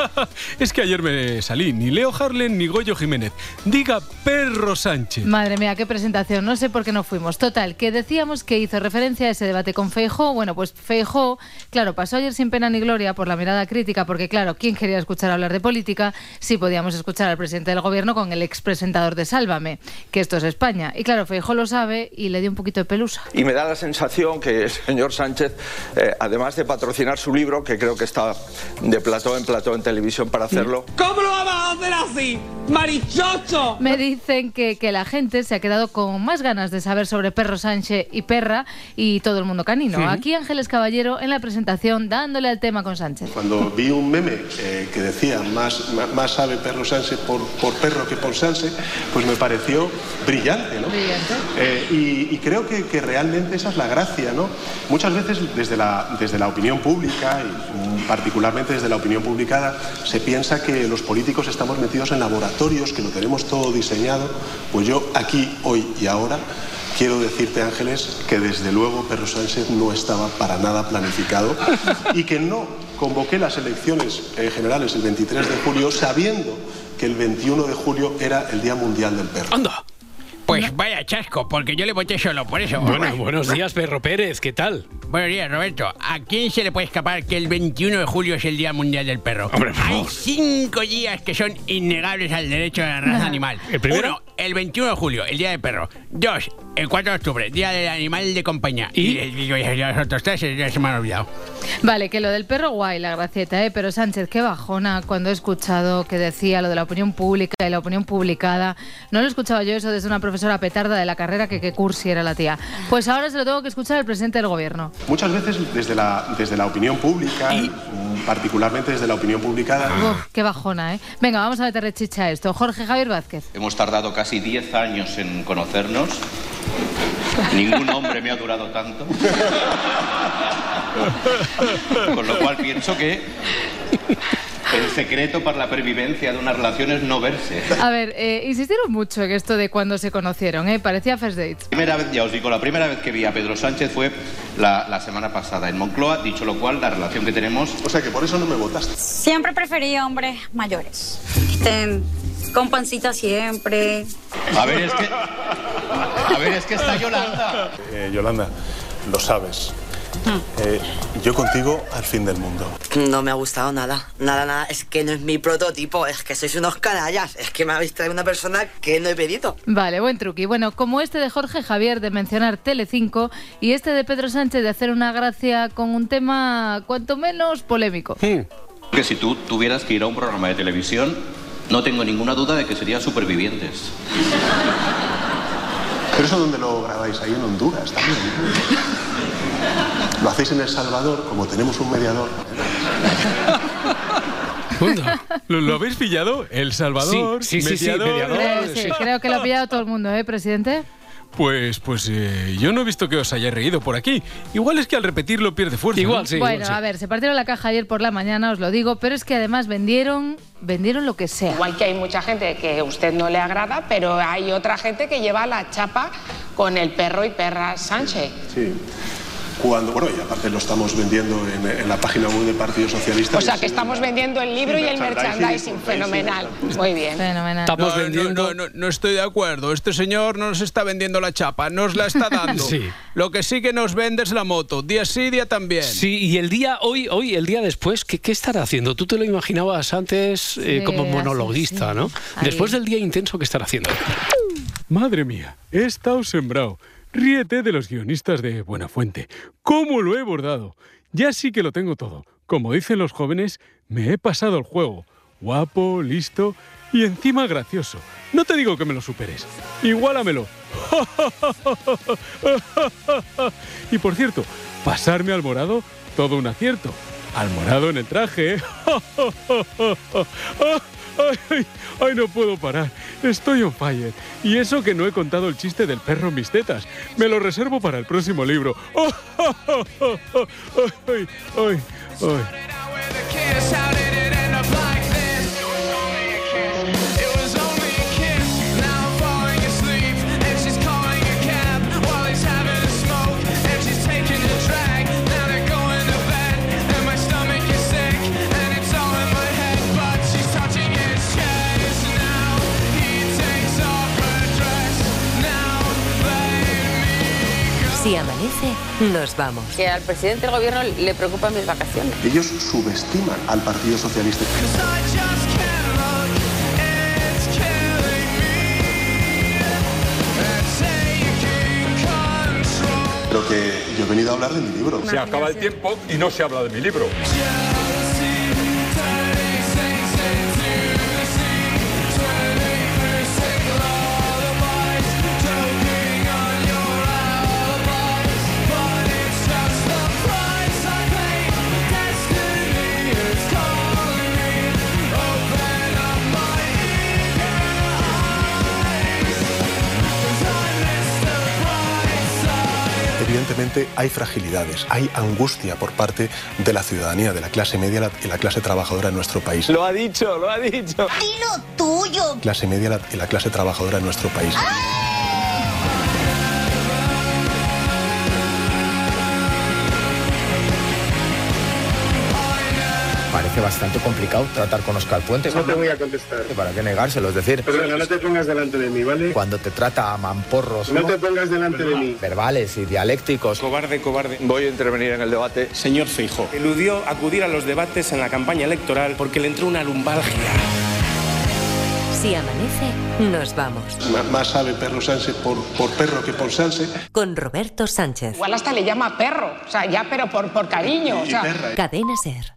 es que ayer me salí. Ni Leo Harlen ni Goyo Jiménez. Diga Perro Sánchez. Madre mía, qué presentación. No sé por qué no fuimos. Total, que decíamos que hizo referencia a ese debate con Feijó. Bueno, pues Feijó, claro, pasó ayer sin pena ni gloria por la mirada crítica, porque claro, ¿quién quería escuchar hablar de política si podíamos escuchar al presidente del gobierno con el expresentador de Sálvame, que esto es España? Y claro, Feijó lo sabe y le dio un poquito de pelusa. Y me da la sensación que el señor Sánchez, eh, además de patrocinar su libro, que creo que está de plató en plató en televisión para hacerlo, ¿Cómo lo vamos a hacer así? ¡Marichocho! Me dicen que, que la gente se ha quedado con más ganas de saber sobre Perro Sánchez y Perra y todo el mundo canino. Sí. Aquí Ángeles Caballero en la presentación dándole al tema con Sánchez. Cuando vi un meme eh, que decía más, más, más sabe perro Sánchez por, por perro que por Sánchez, pues me pareció brillante, ¿no? Eh, y, y creo que, que realmente esa es la gracia, ¿no? Muchas veces desde la, desde la opinión pública, y particularmente desde la opinión publicada, se piensa que los políticos estamos metidos en laboratorios, que lo tenemos todo diseñado. Pues yo aquí, hoy y ahora, quiero decirte, Ángeles, que desde luego Perro Sánchez no estaba para nada planificado y que no convoqué las elecciones eh, generales el 23 de julio sabiendo que el 21 de julio era el Día Mundial del Perro. ¡Anda! Pues vaya chasco, porque yo le voté solo por eso. Bueno, buenos días, Perro Pérez, ¿qué tal? Buenos días, Roberto. ¿A quién se le puede escapar que el 21 de julio es el Día Mundial del Perro? Hombre, por Hay favor. cinco días que son innegables al derecho de la raza animal. ¿El primero? Uno, el 21 de julio, el Día del Perro. Dos, el 4 de octubre, Día del Animal de Compañía. Y, y los otros tres ya se me han olvidado. Vale, que lo del perro guay, la gracieta, ¿eh? Pero Sánchez, qué bajona cuando he escuchado que decía lo de la opinión pública y la opinión publicada. No lo escuchaba yo eso desde una profesora petarda de la carrera que cursi era la tía. Pues ahora se lo tengo que escuchar al presidente del gobierno. Muchas veces desde la, desde la opinión pública, y particularmente desde la opinión publicada, Uf, qué bajona, ¿eh? Venga, vamos a meterle chicha a esto. Jorge Javier Vázquez. Hemos tardado casi 10 años en conocernos. Ningún hombre me ha durado tanto. Con lo cual pienso que el secreto para la pervivencia de una relación es no verse. A ver, eh, insistieron mucho en esto de cuando se conocieron, ¿eh? Parecía first date. Primera vez, ya os digo, la primera vez que vi a Pedro Sánchez fue la, la semana pasada en Moncloa, dicho lo cual, la relación que tenemos... O sea que por eso no me votaste. Siempre preferí hombres mayores. Que estén con pancita siempre. A ver, es que... A ver, es que está Yolanda. Eh, Yolanda, lo sabes. Eh, yo contigo al fin del mundo. No me ha gustado nada, nada, nada. Es que no es mi prototipo, es que sois unos canallas. Es que me habéis traído una persona que no he pedido. Vale, buen truqui. Bueno, como este de Jorge Javier de mencionar Telecinco y este de Pedro Sánchez de hacer una gracia con un tema cuanto menos polémico. Que si tú tuvieras que ir a un programa de televisión, no tengo ninguna duda de que serían supervivientes. Pero eso dónde lo grabáis, ahí en Honduras también. Lo hacéis en El Salvador, como tenemos un mediador. ¿Lo, lo habéis pillado? El Salvador, Sí, sí, sí, sí, mediador. mediador. Sí, creo que lo ha pillado todo el mundo, ¿eh, presidente? Pues, pues eh, yo no he visto que os hayáis reído por aquí. Igual es que al repetirlo pierde fuerza. ¿no? bueno, a ver, se partieron la caja ayer por la mañana, os lo digo, pero es que además vendieron, vendieron lo que sea. Igual que hay mucha gente que a usted no le agrada, pero hay otra gente que lleva la chapa con el perro y perra Sánchez. Sí. Cuando, bueno, y aparte lo estamos vendiendo en, en la página web del Partido Socialista. O sea que estamos vendiendo el libro y el merchandising. Fenomenal. Muy bien. Fenomenal. Estamos no, vendiendo- No, no, no, no estoy de acuerdo. Este señor no nos está vendiendo la chapa, nos la está dando. Sí. Lo que sí que nos vende es la moto. Día sí, día también. Sí, y el día hoy, hoy, el día después, ¿qué, qué estará haciendo? Tú te lo imaginabas antes eh, Sí, como así, monologuista, sí. ¿no? Ahí. Después del día intenso, ¿qué estará haciendo? Madre mía, he estado sembrado. Ríete de los guionistas de Buenafuente. ¿Cómo lo he bordado? Ya sí que lo tengo todo. Como dicen los jóvenes, me he pasado el juego. Guapo, listo y encima gracioso. No te digo que me lo superes. Igualamelo. y por cierto, pasarme al morado, todo un acierto. Al morado en el traje. Ay, ay, ay, no puedo parar. Estoy on fire. Y eso que no he contado el chiste del perro en mis tetas. Me lo reservo para el próximo libro. Ay, ay, ay. Si amanece, nos vamos. Que al presidente del gobierno le preocupan mis vacaciones. Ellos subestiman al Partido Socialista. Creo que yo he venido a hablar de mi libro. Se acaba el tiempo y no se habla de mi libro. Evidentemente hay fragilidades, hay angustia por parte de la ciudadanía, de la clase media y la clase trabajadora en nuestro país. Lo ha dicho, lo ha dicho. Dilo tuyo. Clase media y la clase trabajadora en nuestro país. Parece bastante complicado tratar con Oscar Puente. No te voy a contestar. ¿Para qué negárselo? Es decir, Pero no te pongas delante de mí, ¿vale? cuando te trata a mamporros. No te pongas delante de mí. Verbales y dialécticos. Cobarde, cobarde. Voy a intervenir en el debate. Señor Feijo, eludió acudir a los debates en la campaña electoral porque le entró una lumbalgia. Si amanece, nos vamos. M- Más sabe Perro Sánchez por, por perro que por Sánchez. Con Roberto Sánchez. Igual hasta le llama perro, o sea, ya pero por, por cariño. o sea. Cadena Ser.